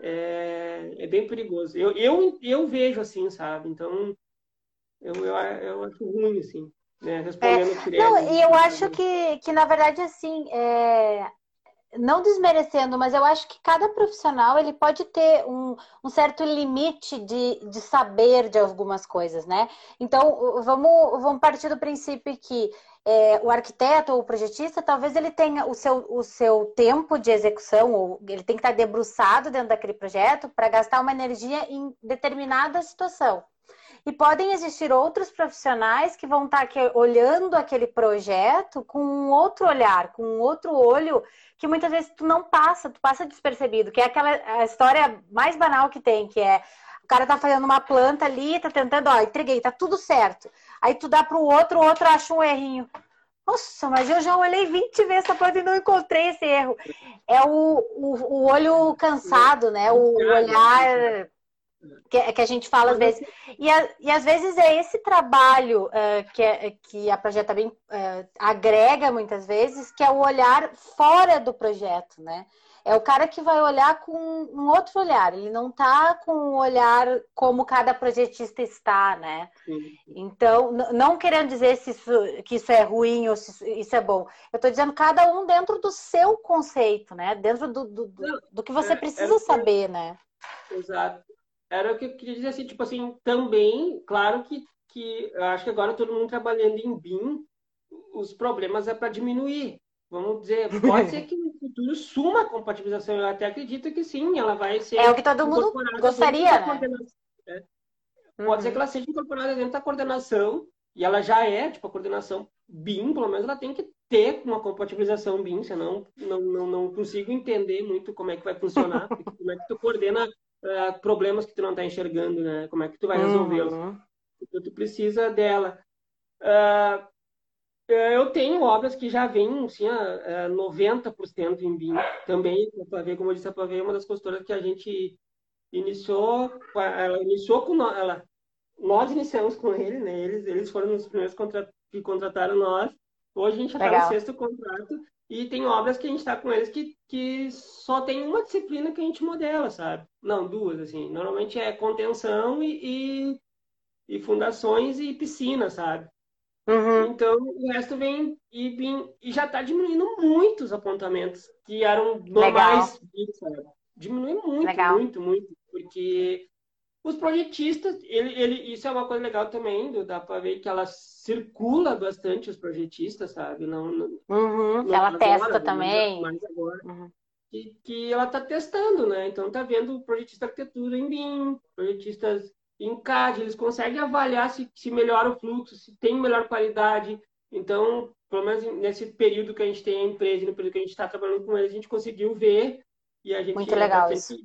É, é bem perigoso. Eu, eu, eu vejo assim, sabe? Então, eu, eu, eu acho ruim, assim. Né?
Respondendo é, não, e eu acho que, que, na verdade, assim, é, não desmerecendo, mas eu acho que cada profissional ele pode ter um, um, certo limite de, de saber de algumas coisas, né? Então, vamos, vamos partir do princípio que é, o arquiteto ou o projetista, talvez ele tenha o seu, o seu tempo de execução, ou ele tem que estar debruçado dentro daquele projeto para gastar uma energia em determinada situação. E podem existir outros profissionais que vão estar aqui olhando aquele projeto com um outro olhar, com um outro olho que muitas vezes tu não passa, tu passa despercebido, que é aquela história mais banal que tem, que é o cara tá fazendo uma planta ali, tá tentando, ó, entreguei, tá tudo certo. Aí tu dá pro outro, o outro acha um errinho. Nossa, mas eu já olhei 20 vezes essa planta e não encontrei esse erro. É o, o, o olho cansado, né? O olhar que, que, a gente fala às vezes. E, a, e às vezes é esse trabalho uh, que, é, que a Projeta Bem uh, agrega muitas vezes, que é o olhar fora do projeto, né? É o cara que vai olhar com um outro olhar, ele não está com um olhar como cada projetista está, né? Sim. Então, não querendo dizer se isso, que isso é ruim ou se isso é bom. Eu estou dizendo cada um dentro do seu conceito, né? Dentro do, do, do, do que você é, precisa é, saber, né?
Exato era o que eu queria dizer assim, tipo assim, também, claro que, que eu acho que agora todo mundo trabalhando em BIM, os problemas é para diminuir. Vamos dizer, (laughs) pode ser que no futuro suma a compatibilização. Eu até acredito que sim, ela vai ser.
É o que todo mundo gostaria, né?
né? Pode uhum. ser que ela seja incorporada dentro da coordenação, e ela já é, tipo, a coordenação BIM, pelo menos ela tem que ter uma compatibilização BIM, senão não, não, não consigo entender muito como é que vai funcionar, (laughs) como é que tu coordena uh, problemas que tu não está enxergando, né? Como é que tu vai resolvê-los? Uhum. Então, tu precisa dela. Uh, eu tenho obras que já vêm assim, a, 90% em BIM também. A ver como eu disse, a Pavê é uma das consultoras que a gente iniciou, ela iniciou com nós, ela, nós iniciamos com ele, né? Eles, eles foram os primeiros contra, que contrataram nós. Hoje a gente já está no sexto contrato e tem obras que a gente está com eles que, que só tem uma disciplina que a gente modela, sabe? Não, duas, assim. Normalmente é contenção e, e, e fundações e piscina, sabe? Uhum. Então, o resto vem e, vem, e já está diminuindo muito os apontamentos que eram normais, sabe? Diminui muito, legal. muito, muito, porque os projetistas, ele, ele, isso é uma coisa legal também, dá para ver que ela circula bastante os projetistas, sabe? Não, não,
uhum, não ela agora, testa também.
Mais agora. Uhum. Que, que ela está testando, né? Então tá vendo projetista arquitetura em BIM, projetistas em CAD, eles conseguem avaliar se, se melhora o fluxo, se tem melhor qualidade. Então, pelo menos nesse período que a gente tem a empresa, no período que a gente está trabalhando com eles, a gente conseguiu ver e a gente
Muito legal isso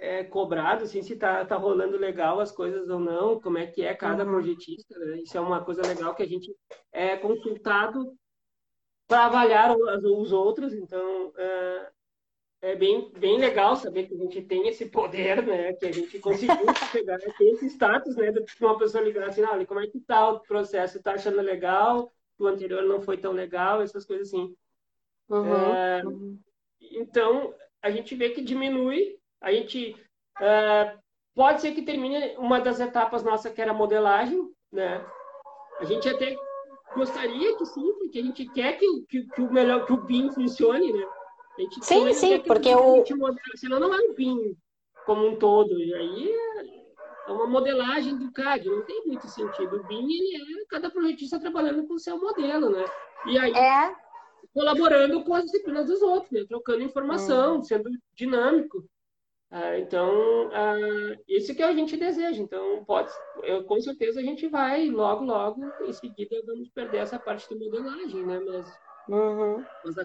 é, cobrado, assim, se tá, tá rolando legal as coisas ou não, como é que é cada uhum. projetista, né? Isso é uma coisa legal que a gente é consultado para avaliar os, os, outros, então é, é, bem, bem legal saber que a gente tem esse poder, né? Que a gente conseguiu (laughs) chegar, tem esse status, né? De uma pessoa ligar assim, olha, como é que tá o processo? Tá achando legal? O anterior não foi tão legal? Essas coisas assim. Uhum. É, então, a gente vê que diminui a gente uh, pode ser que termine uma das etapas nossa que era modelagem, né? A gente até gostaria que sim, porque a gente quer que, que, que o melhor que o BIM funcione, né?
sim, sim, porque o
senão não é o BIM como um todo, e aí é uma modelagem do CAD, não tem muito sentido. O BIM ele é cada projetista trabalhando com o seu modelo, né? E aí
é
colaborando com as disciplinas dos outros, né? trocando informação, hum. sendo dinâmico. Ah, então, ah, isso que a gente deseja. Então, pode, eu, com certeza a gente vai, logo, logo, em seguida, vamos perder essa parte da modelagem, né? Mas,
uhum. mas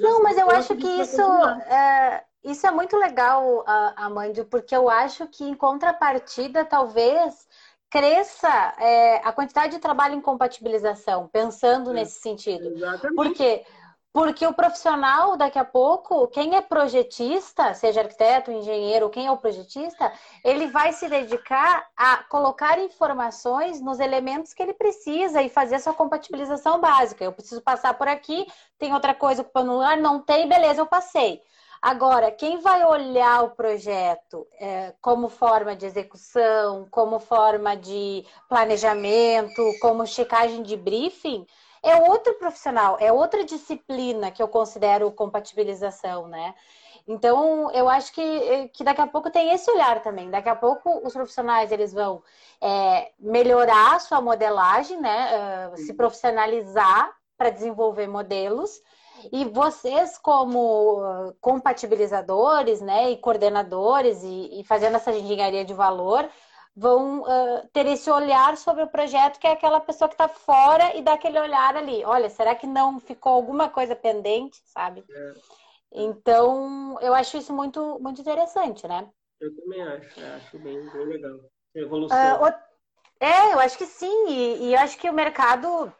Não, mas eu acho que isso é, isso é muito legal, Amandio, porque eu acho que, em contrapartida, talvez cresça é, a quantidade de trabalho em compatibilização, pensando é, nesse sentido.
Exatamente.
Porque porque o profissional, daqui a pouco, quem é projetista, seja arquiteto, engenheiro, quem é o projetista, ele vai se dedicar a colocar informações nos elementos que ele precisa e fazer a sua compatibilização básica. Eu preciso passar por aqui, tem outra coisa ocupando lugar, não tem, beleza, eu passei. Agora, quem vai olhar o projeto é, como forma de execução, como forma de planejamento, como checagem de briefing, é outro profissional, é outra disciplina que eu considero compatibilização, né? Então, eu acho que, que daqui a pouco tem esse olhar também. Daqui a pouco os profissionais eles vão é, melhorar a sua modelagem, né? Uh, se profissionalizar para desenvolver modelos. E vocês, como compatibilizadores, né, e coordenadores, e, e fazendo essa engenharia de valor, vão uh, ter esse olhar sobre o projeto, que é aquela pessoa que está fora e dá aquele olhar ali. Olha, será que não ficou alguma coisa pendente, sabe? É. Então, eu acho isso muito, muito interessante, né?
Eu também acho, acho bem, bem legal. Evolução. Uh,
é, eu acho que sim, e, e eu acho que o mercado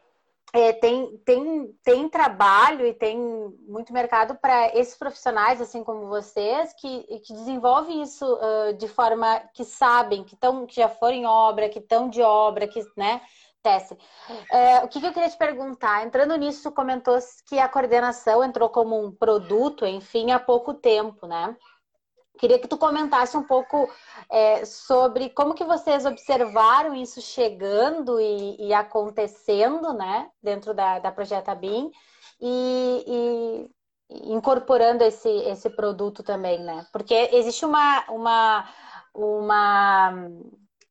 é, tem, tem, tem trabalho e tem muito mercado para esses profissionais, assim como vocês, que, que desenvolvem isso uh, de forma que sabem, que, tão, que já foram em obra, que estão de obra, que né, testem. Uh, o que, que, eu queria te perguntar? Entrando nisso, comentou que a coordenação entrou como um produto, enfim, há pouco tempo, né? Queria que tu comentasse um pouco é, sobre como que vocês observaram isso chegando e, e acontecendo, né, dentro da, da Projeta BIM e, e, incorporando esse, esse produto também, né? Porque existe uma, uma, uma,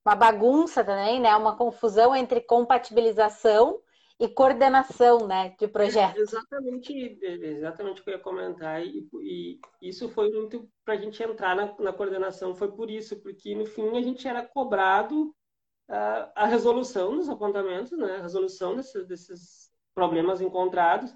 uma bagunça também, né? Uma confusão entre compatibilização e coordenação né, de projetos.
É exatamente, exatamente o que eu ia comentar. E, e isso foi muito para a gente entrar na, na, coordenação, foi por isso, porque no fim a gente era cobrado uh, a resolução dos apontamentos, né, a resolução desses, desses problemas encontrados.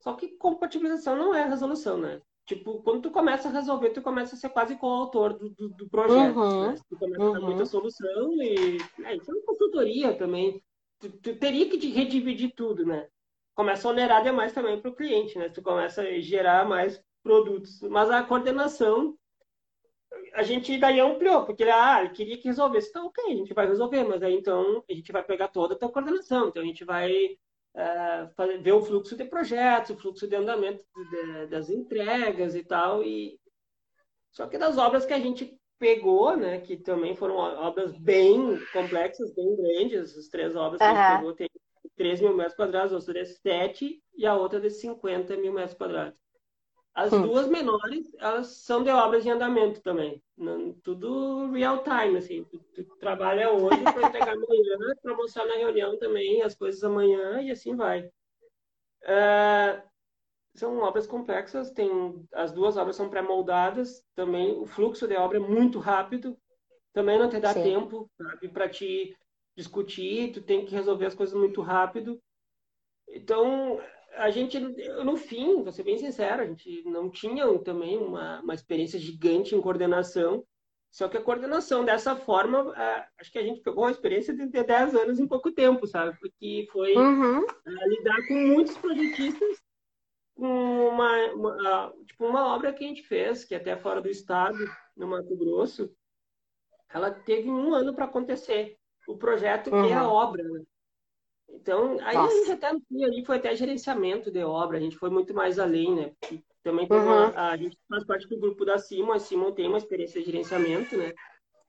Só que compatibilização não é resolução, né? Tipo, quando tu começa a resolver, tu começa a ser quase coautor do, do, do projeto. Uhum, né? Tu começa uhum. a dar muita uhum. solução e é, isso é uma consultoria também. Tu, tu teria que redividir tudo, né? Começa a onerar demais também para o cliente, né? Tu começa a gerar mais produtos. Mas a coordenação, a gente daí ampliou, porque ele, ah, ele queria que resolvesse. Então, ok, a gente vai resolver, mas aí então a gente vai pegar toda a tua coordenação. Então a gente vai é, ver o fluxo de projetos, o fluxo de andamento de, das entregas e tal. E... Só que das obras que a gente pegou, né, que também foram obras bem complexas, bem grandes, as três obras que uhum. a gente pegou tem 3 mil metros quadrados, outra de 7 e a outra de 50 mil metros quadrados. As hum. duas menores, elas são de obras em andamento também. Tudo real time, assim. Tu, tu trabalha hoje para entregar amanhã, para mostrar na reunião também as coisas amanhã e assim vai. Uh, são obras complexas, tem as duas obras são pré-moldadas, também o fluxo de obra é muito rápido, também não te dá Sim. tempo para te discutir, tu tem que resolver as coisas muito rápido. Então, a gente, no fim, vou ser bem sincero, a gente não tinha também uma, uma experiência gigante em coordenação, só que a coordenação dessa forma, acho que a gente pegou uma experiência de, de 10 anos em pouco tempo, sabe? Porque foi uhum. lidar com muitos projetistas uma, uma, tipo uma obra que a gente fez, que é até fora do estado, no Mato Grosso, ela teve um ano para acontecer. O projeto uhum. que é a obra, né? Então, aí Nossa. a gente até ali foi até gerenciamento de obra, a gente foi muito mais além, né? Porque também uhum. uma, a gente faz parte do grupo da Simon, a Simon tem uma experiência de gerenciamento, né?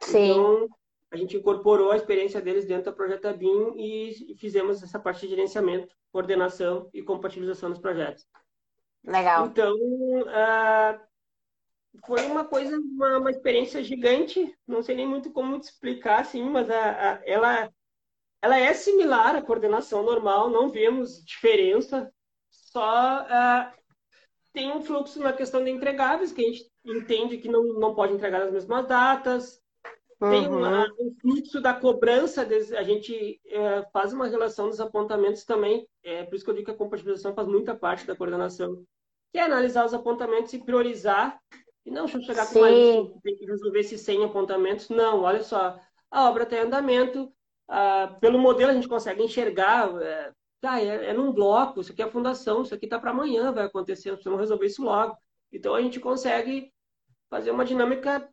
Sim. Então, a gente incorporou a experiência deles dentro da Projeta BIM e fizemos essa parte de gerenciamento, coordenação e compatibilização dos projetos.
Legal.
Então, uh, foi uma coisa, uma, uma, experiência gigante. Não sei nem muito como te explicar, assim, mas a, a, ela, ela é similar à coordenação normal, não vemos diferença. Só uh, tem um fluxo na questão de entregáveis, que a gente entende que não, não pode entregar nas mesmas datas. Tem uma, uhum. um fluxo da cobrança, a gente é, faz uma relação dos apontamentos também, é por isso que eu digo que a compatibilização faz muita parte da coordenação, que é analisar os apontamentos e priorizar, e não deixa eu chegar com mais, tem que resolver esses 100 apontamentos, não, olha só, a obra está em andamento, ah, pelo modelo a gente consegue enxergar, é, tá, é, é num bloco, isso aqui é a fundação, isso aqui está para amanhã, vai acontecer, precisamos resolver isso logo. Então a gente consegue fazer uma dinâmica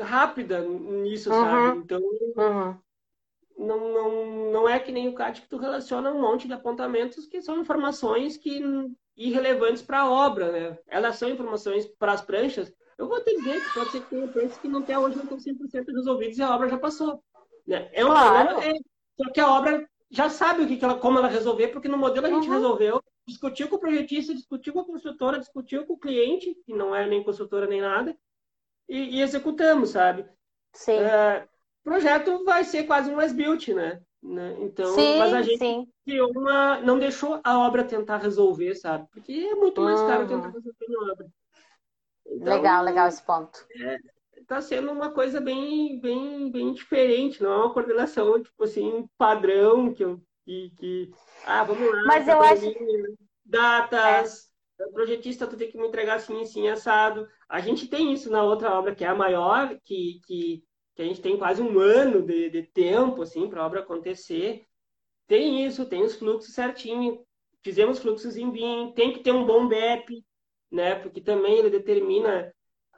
rápida nisso, uhum. sabe? Então, uhum. não, não, não é que nem o CAT que tu relaciona um monte de apontamentos que são informações que irrelevantes para a obra, né? Elas são informações para as pranchas. Eu vou te dizer que pode ser que tenha pranchas que não até hoje não estão 100% resolvidos e a obra já passou. Né? É um claro. é, só que a obra já sabe o que, que ela, como ela resolver, porque no modelo a gente uhum. resolveu, discutiu com o projetista, discutiu com a construtora, discutiu com o cliente, que não é nem construtora nem nada, e, e executamos, sabe?
Sim. É,
o projeto vai ser quase um as-built, né? né? Então, sim, mas a gente sim. uma, não deixou a obra tentar resolver, sabe? Porque é muito mais caro uhum. tentar resolver a obra.
Então, legal, legal esse ponto.
É, tá sendo uma coisa bem, bem, bem diferente, não é uma coordenação, tipo assim, padrão que, que, que ah, vamos lá.
Mas eu acho...
Datas, é o projetista tu tem que me entregar assim, assim, assado. A gente tem isso na outra obra, que é a maior, que, que, que a gente tem quase um ano de, de tempo, assim, para a obra acontecer. Tem isso, tem os fluxos certinho. Fizemos fluxos em BIM, tem que ter um bom BEP, né? Porque também ele determina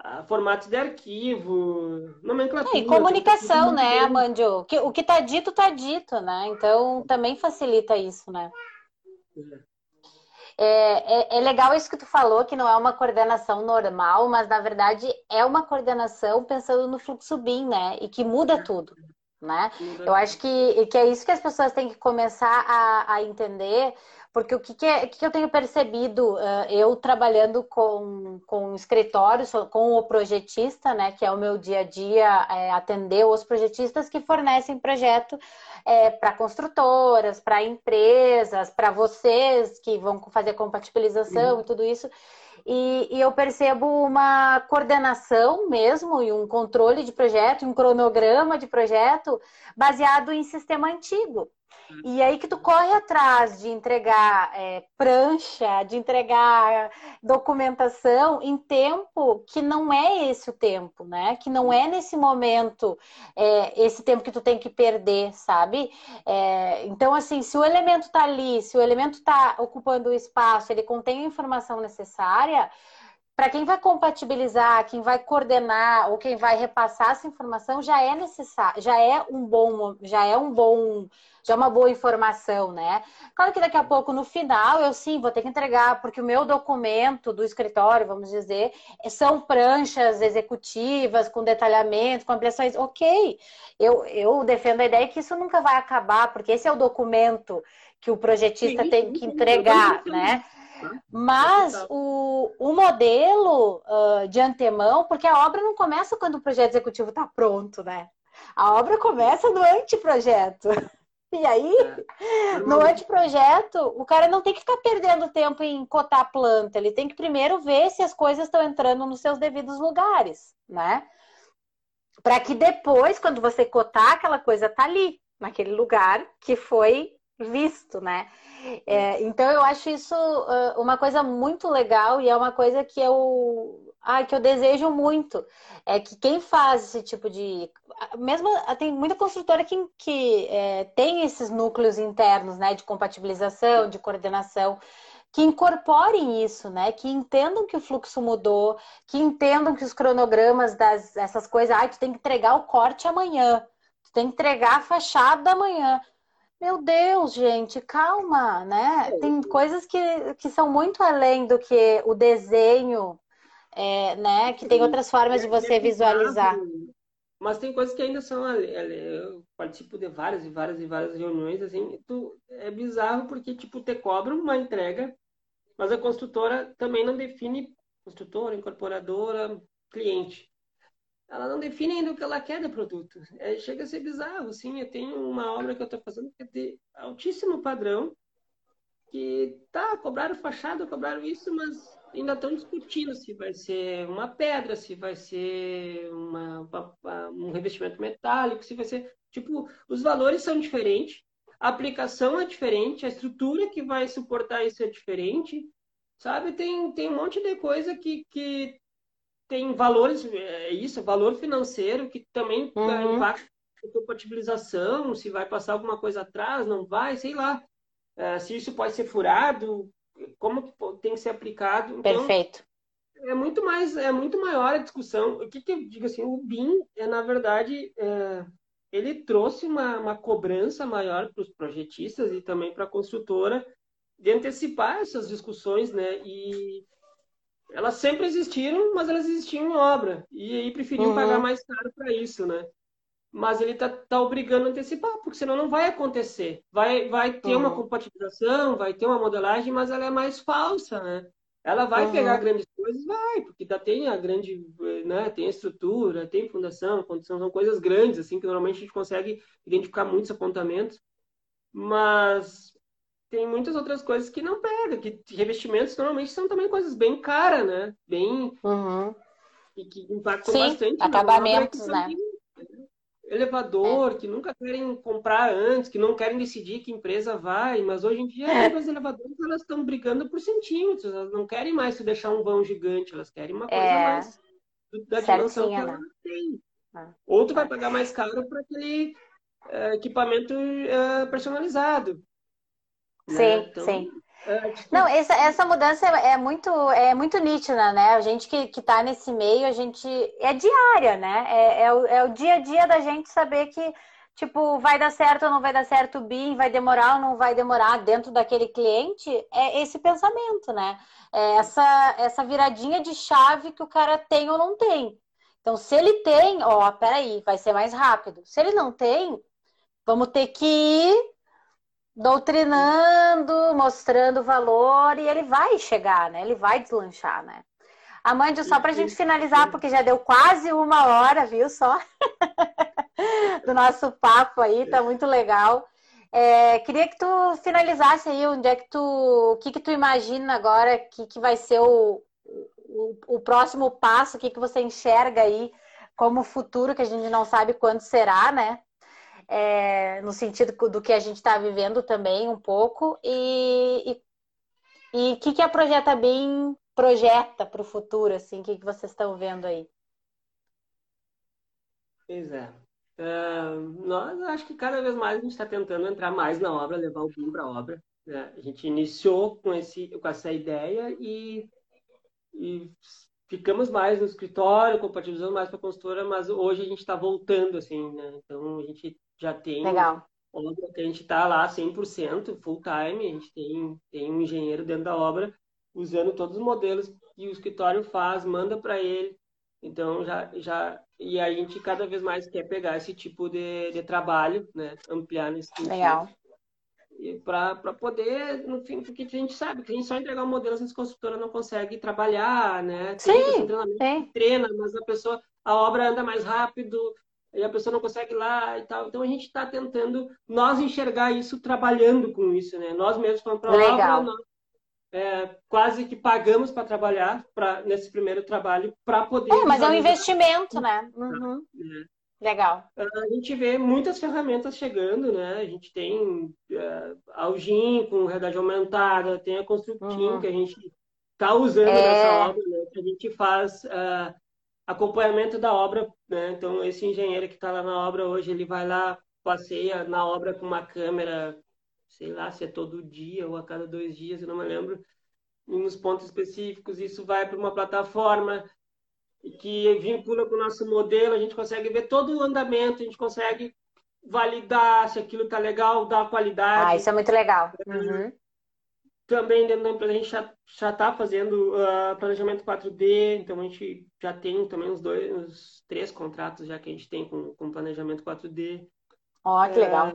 uh, formatos de arquivo, nomenclatura.
É, e comunicação, né, Amandio? O que, o que tá dito, tá dito, né? Então também facilita isso, né? É. É, é, é, legal isso que tu falou, que não é uma coordenação normal, mas na verdade é uma coordenação pensando no fluxo BIM, né? E que muda tudo, né? Eu acho que, que é isso que as pessoas têm que começar a, a entender, porque o que, que, é, que eu tenho percebido, uh, eu trabalhando com, com escritórios, com o projetista, né, que é o meu dia a dia, é, atender os projetistas que fornecem projeto é, para construtoras, para empresas, para vocês que vão fazer compatibilização uhum. e tudo isso. E, e, eu percebo uma coordenação mesmo e um controle de projeto, um cronograma de projeto baseado em sistema antigo. E aí que tu corre atrás de entregar é, prancha, de entregar documentação em tempo que não é esse o tempo, né? Que não é nesse momento é, esse tempo que tu tem que perder, sabe? É, então, assim, se o elemento tá ali, se o elemento tá ocupando o espaço, ele contém a informação necessária, para quem vai compatibilizar, quem vai coordenar ou quem vai repassar essa informação já é necessário, já é um bom, já é um bom, já é uma boa informação, né? Claro que daqui a pouco no final eu sim vou ter que entregar porque o meu documento do escritório, vamos dizer, são pranchas executivas com detalhamento, com ampliações. OK. Eu eu defendo a ideia que isso nunca vai acabar, porque esse é o documento que o projetista sim, tem que entregar, sim, né? Mas o, o modelo uh, de antemão, porque a obra não começa quando o projeto executivo está pronto, né? A obra começa no anteprojeto. (laughs) E aí, é. no anteprojeto, o cara não tem que ficar perdendo tempo em cotar a planta, ele tem que primeiro ver se as coisas estão entrando nos seus devidos lugares, né? Para que depois, quando você cotar, aquela coisa tá ali, naquele lugar que foi visto, né? É, então eu acho isso uh, uma coisa muito legal e é uma coisa que eu, ah, que eu desejo muito. É que quem faz esse tipo de. Mesmo tem muita construtora que, que é, tem esses núcleos internos né, de compatibilização, de coordenação que incorporem isso, né? Que entendam que o fluxo mudou, que entendam que os cronogramas das essas coisas, ah, tu tem que entregar o corte amanhã, tu tem que entregar a fachada amanhã. Meu Deus, gente, calma, né? Tem coisas que, que são muito além do que o desenho, é, né? Que tem outras formas de você visualizar.
Mas tem coisas que ainda são. Eu participo de várias e várias e várias reuniões, assim, tu, é bizarro porque, tipo, te cobram uma entrega, mas a construtora também não define construtora, incorporadora, cliente ela não define ainda o que ela quer do produto. É, chega a ser bizarro, assim. Eu tenho uma obra que eu estou fazendo que é de altíssimo padrão, que tá, cobraram fachada, cobraram isso, mas ainda estão discutindo se vai ser uma pedra, se vai ser uma, uma, um revestimento metálico, se vai ser. Tipo, os valores são diferentes, a aplicação é diferente, a estrutura que vai suportar isso é diferente, sabe? Tem, tem um monte de coisa que, que tem valores, é isso, valor financeiro que também uhum. impacta a compatibilização, se vai passar alguma coisa atrás, não vai, sei lá. É, se isso pode ser furado, como tem que ser aplicado.
Então, Perfeito.
É muito mais, é muito maior a discussão. O que, que eu digo assim, o BIM é, na verdade, é, ele trouxe uma, uma cobrança maior para os projetistas e também para a construtora de antecipar essas discussões, né? E elas sempre existiram, mas elas existiam em obra. E aí preferiam uhum. pagar mais caro para isso, né? Mas ele tá, tá obrigando a antecipar, porque senão não vai acontecer. Vai, vai ter uhum. uma compatibilização, vai ter uma modelagem, mas ela é mais falsa, né? Ela vai uhum. pegar grandes coisas, vai, porque tá, tem a grande, né? Tem a estrutura, tem fundação, condição, são coisas grandes, assim, que normalmente a gente consegue identificar muitos apontamentos. Mas tem muitas outras coisas que não pega, que revestimentos normalmente são também coisas bem caras, né? Bem.
Uhum.
E que impactam
Sim,
bastante.
Acabamentos, né?
Elevador, é. que nunca querem comprar antes, que não querem decidir que empresa vai, mas hoje em dia é. as elevadoras elas estão brigando por centímetros, elas não querem mais se deixar um vão gigante, elas querem uma coisa é. mais da dimensão que ela né? tem. Ah. Ou tu vai pagar mais caro para aquele uh, equipamento uh, personalizado.
Sim, né? então, sim. É, tipo... Não, essa, essa mudança é muito, é muito nítida, né? A gente que, que tá nesse meio, a gente. É diária, né? É, é, o, é o dia a dia da gente saber que, tipo, vai dar certo ou não vai dar certo o BIM, vai demorar ou não vai demorar dentro daquele cliente. É esse pensamento, né? É essa, essa viradinha de chave que o cara tem ou não tem. Então, se ele tem, ó, peraí, vai ser mais rápido. Se ele não tem, vamos ter que ir doutrinando, mostrando valor e ele vai chegar, né? Ele vai deslanchar, né? Amândio, só para a gente finalizar, porque já deu quase uma hora, viu só? (laughs) Do nosso papo aí, tá muito legal. É, queria que tu finalizasse aí onde é que tu. O que, que tu imagina agora que, que vai ser o, o, o próximo passo, o que, que você enxerga aí como futuro, que a gente não sabe quando será, né? É, no sentido do que a gente está vivendo também um pouco. E o que, que a Projeta BIM projeta para o futuro? Assim, o que, que vocês estão vendo aí?
Pois é. Uh, nós acho que cada vez mais a gente está tentando entrar mais na obra, levar o BIM para a obra. Né? A gente iniciou com, esse, com essa ideia e, e ficamos mais no escritório, compatibilizando mais com a consultora, mas hoje a gente está voltando, assim, né? Então a gente já tem
Legal.
obra que a gente está lá 100% full time, a gente tem, tem um engenheiro dentro da obra usando todos os modelos que o escritório faz, manda para ele. Então já, já e a gente cada vez mais quer pegar esse tipo de, de trabalho, né? Ampliar nesse sentido.
Legal.
Para poder, no fim, porque a gente sabe que a gente só entregar um modelo, as construtora não consegue trabalhar, né?
Sim, sim.
treina, mas a pessoa, a obra anda mais rápido, e a pessoa não consegue ir lá e tal. Então a gente está tentando nós enxergar isso trabalhando com isso, né? Nós mesmos falando para a obra, nós é, quase que pagamos para trabalhar pra, nesse primeiro trabalho para poder.
É, mas é um investimento, né? Uhum. É. Legal.
A gente vê muitas ferramentas chegando, né? A gente tem é, Algin com realidade aumentada, tem a Constructim uhum. que a gente está usando é... nessa obra, né? Que a gente faz uh, acompanhamento da obra, né? Então esse engenheiro que está lá na obra hoje, ele vai lá, passeia na obra com uma câmera sei lá se é todo dia ou a cada dois dias, eu não me lembro, em uns pontos específicos. Isso vai para uma plataforma que vincula com o nosso modelo, a gente consegue ver todo o andamento, a gente consegue validar se aquilo está legal, dar qualidade.
Ah, isso é muito legal. Uhum.
Também dentro da empresa a gente já está fazendo uh, planejamento 4D, então a gente já tem também uns dois, uns três contratos já que a gente tem com, com planejamento 4D.
Ó, oh, que legal. É,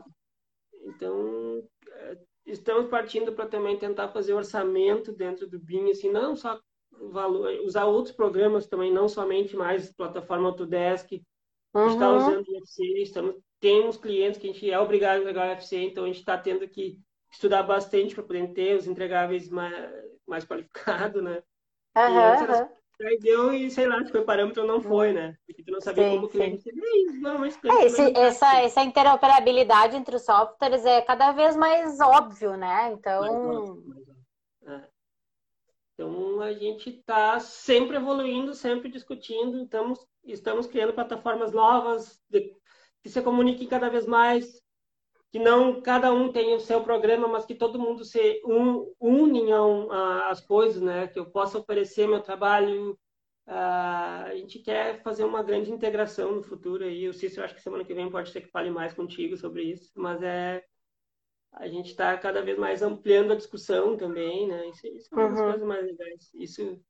então, estamos partindo para também tentar fazer orçamento dentro do BIM, assim, não só valor, usar outros programas também, não somente mais plataforma Autodesk, uhum. está usando o UFC, estamos, temos clientes que a gente é obrigado a entregar o UFC, então a gente está tendo que estudar bastante para poder ter os entregáveis mais, mais qualificados, né?
Uhum.
Aí deu e, sei lá, se foi parâmetro ou não foi, né? Porque tu não sabia sim, como o cliente...
É, esse, essa, essa interoperabilidade entre os softwares é cada vez mais óbvio, né? Então...
É. Então, a gente está sempre evoluindo, sempre discutindo, estamos, estamos criando plataformas novas de, que se comuniquem cada vez mais, que não cada um tenha o seu programa, mas que todo mundo se un, une as coisas, né? Que eu possa oferecer meu trabalho. Uh, a gente quer fazer uma grande integração no futuro aí. O Cícero, acho que semana que vem pode ser que fale mais contigo sobre isso, mas é a gente está cada vez mais ampliando a discussão também, né? Isso, isso é uma das uhum. coisas mais legais. Isso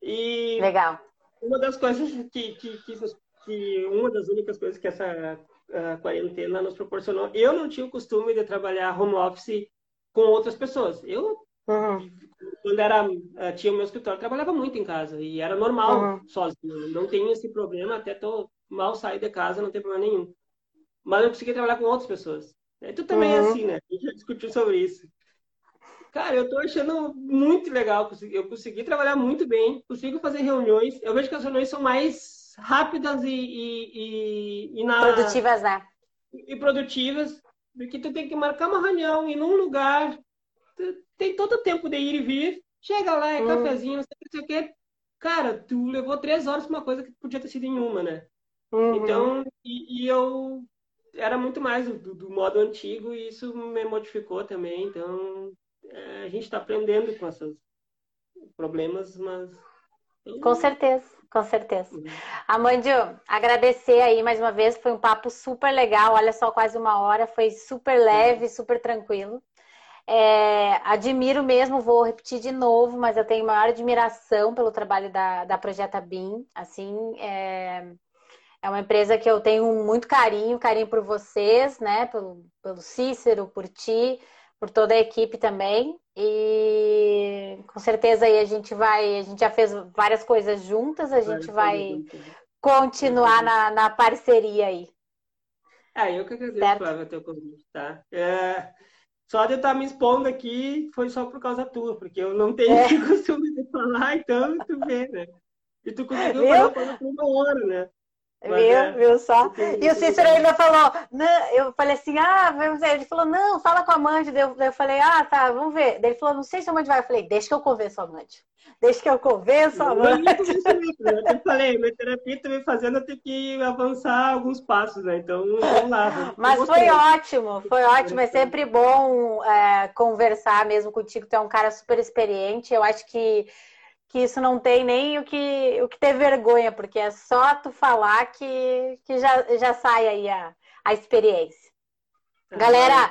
e
legal.
Uma das coisas que, que, que, que uma das únicas coisas que essa a quarentena nos proporcionou. Eu não tinha o costume de trabalhar home office com outras pessoas. Eu, uhum. quando era, eh, tinha o meu escritório, trabalhava muito em casa e era normal uhum. sozinho. Não tenho esse problema, até tô mal sair de casa, não tem problema nenhum. Mas eu consegui trabalhar com outras pessoas. E tu também é uhum. é assim, né? A gente já discutiu sobre isso. Cara, eu tô achando muito legal. Eu consegui trabalhar muito bem, consigo fazer reuniões. Eu vejo que as reuniões são mais rápidas e, e, e, e na...
produtivas, né?
E produtivas, porque tu tem que marcar uma reunião em um lugar, tem todo o tempo de ir e vir, chega lá, é hum. cafezinho, não sei o que. Cara, tu levou três horas para uma coisa que podia ter sido em uma, né? Uhum. Então, e, e, eu era muito mais do, do, modo antigo e isso me modificou também. Então, é, a gente está aprendendo com esses problemas, mas.
Com certeza. Com certeza. Uhum. Amandio, agradecer aí mais uma vez, foi um papo super legal, olha só, quase uma hora, foi super leve, super tranquilo. É, admiro mesmo, vou repetir de novo, mas eu tenho maior admiração pelo trabalho da, da Projeta BIM, assim, é, é uma empresa que eu tenho muito carinho, carinho por vocês, né, pelo, pelo Cícero, por ti, por toda a equipe também. E com certeza aí a gente vai, a gente já fez várias coisas juntas, a gente vai continuar na, na parceria aí.
É, eu que agradeço, Flávia, teu convite, tá? É, só de eu estar me expondo aqui foi só por causa tua, porque eu não tenho é. (laughs) costume de falar, então tu vê, né? E tu conseguiu falar por uma hora, né?
Viu, é, viu só? E o Cícero ainda falou, não, eu falei assim, ah. Ele falou, não, fala com a Mandy. Eu, eu falei, ah, tá, vamos ver. Ele falou, não sei se a Mandy vai. Eu falei, deixa que eu convenço a Mandy. Deixa que eu convenço a Mandy.
Eu falei, minha terapia tá me fazendo eu ter que avançar alguns passos, né? Então, vamos lá.
Mas foi ótimo, foi ótimo. É sempre bom é, conversar mesmo contigo. Tu é um cara super experiente. Eu acho que que isso não tem nem o que, o que ter vergonha, porque é só tu falar que, que já, já sai aí a, a experiência. É, Galera,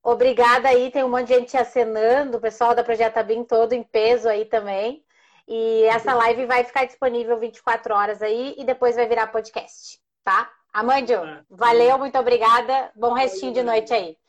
obrigada aí, tem um monte de gente acenando, o pessoal da Projeto BIM todo em peso aí também. E essa live vai ficar disponível 24 horas aí e depois vai virar podcast, tá? Amandio, é. valeu, muito obrigada. Bom restinho de noite aí.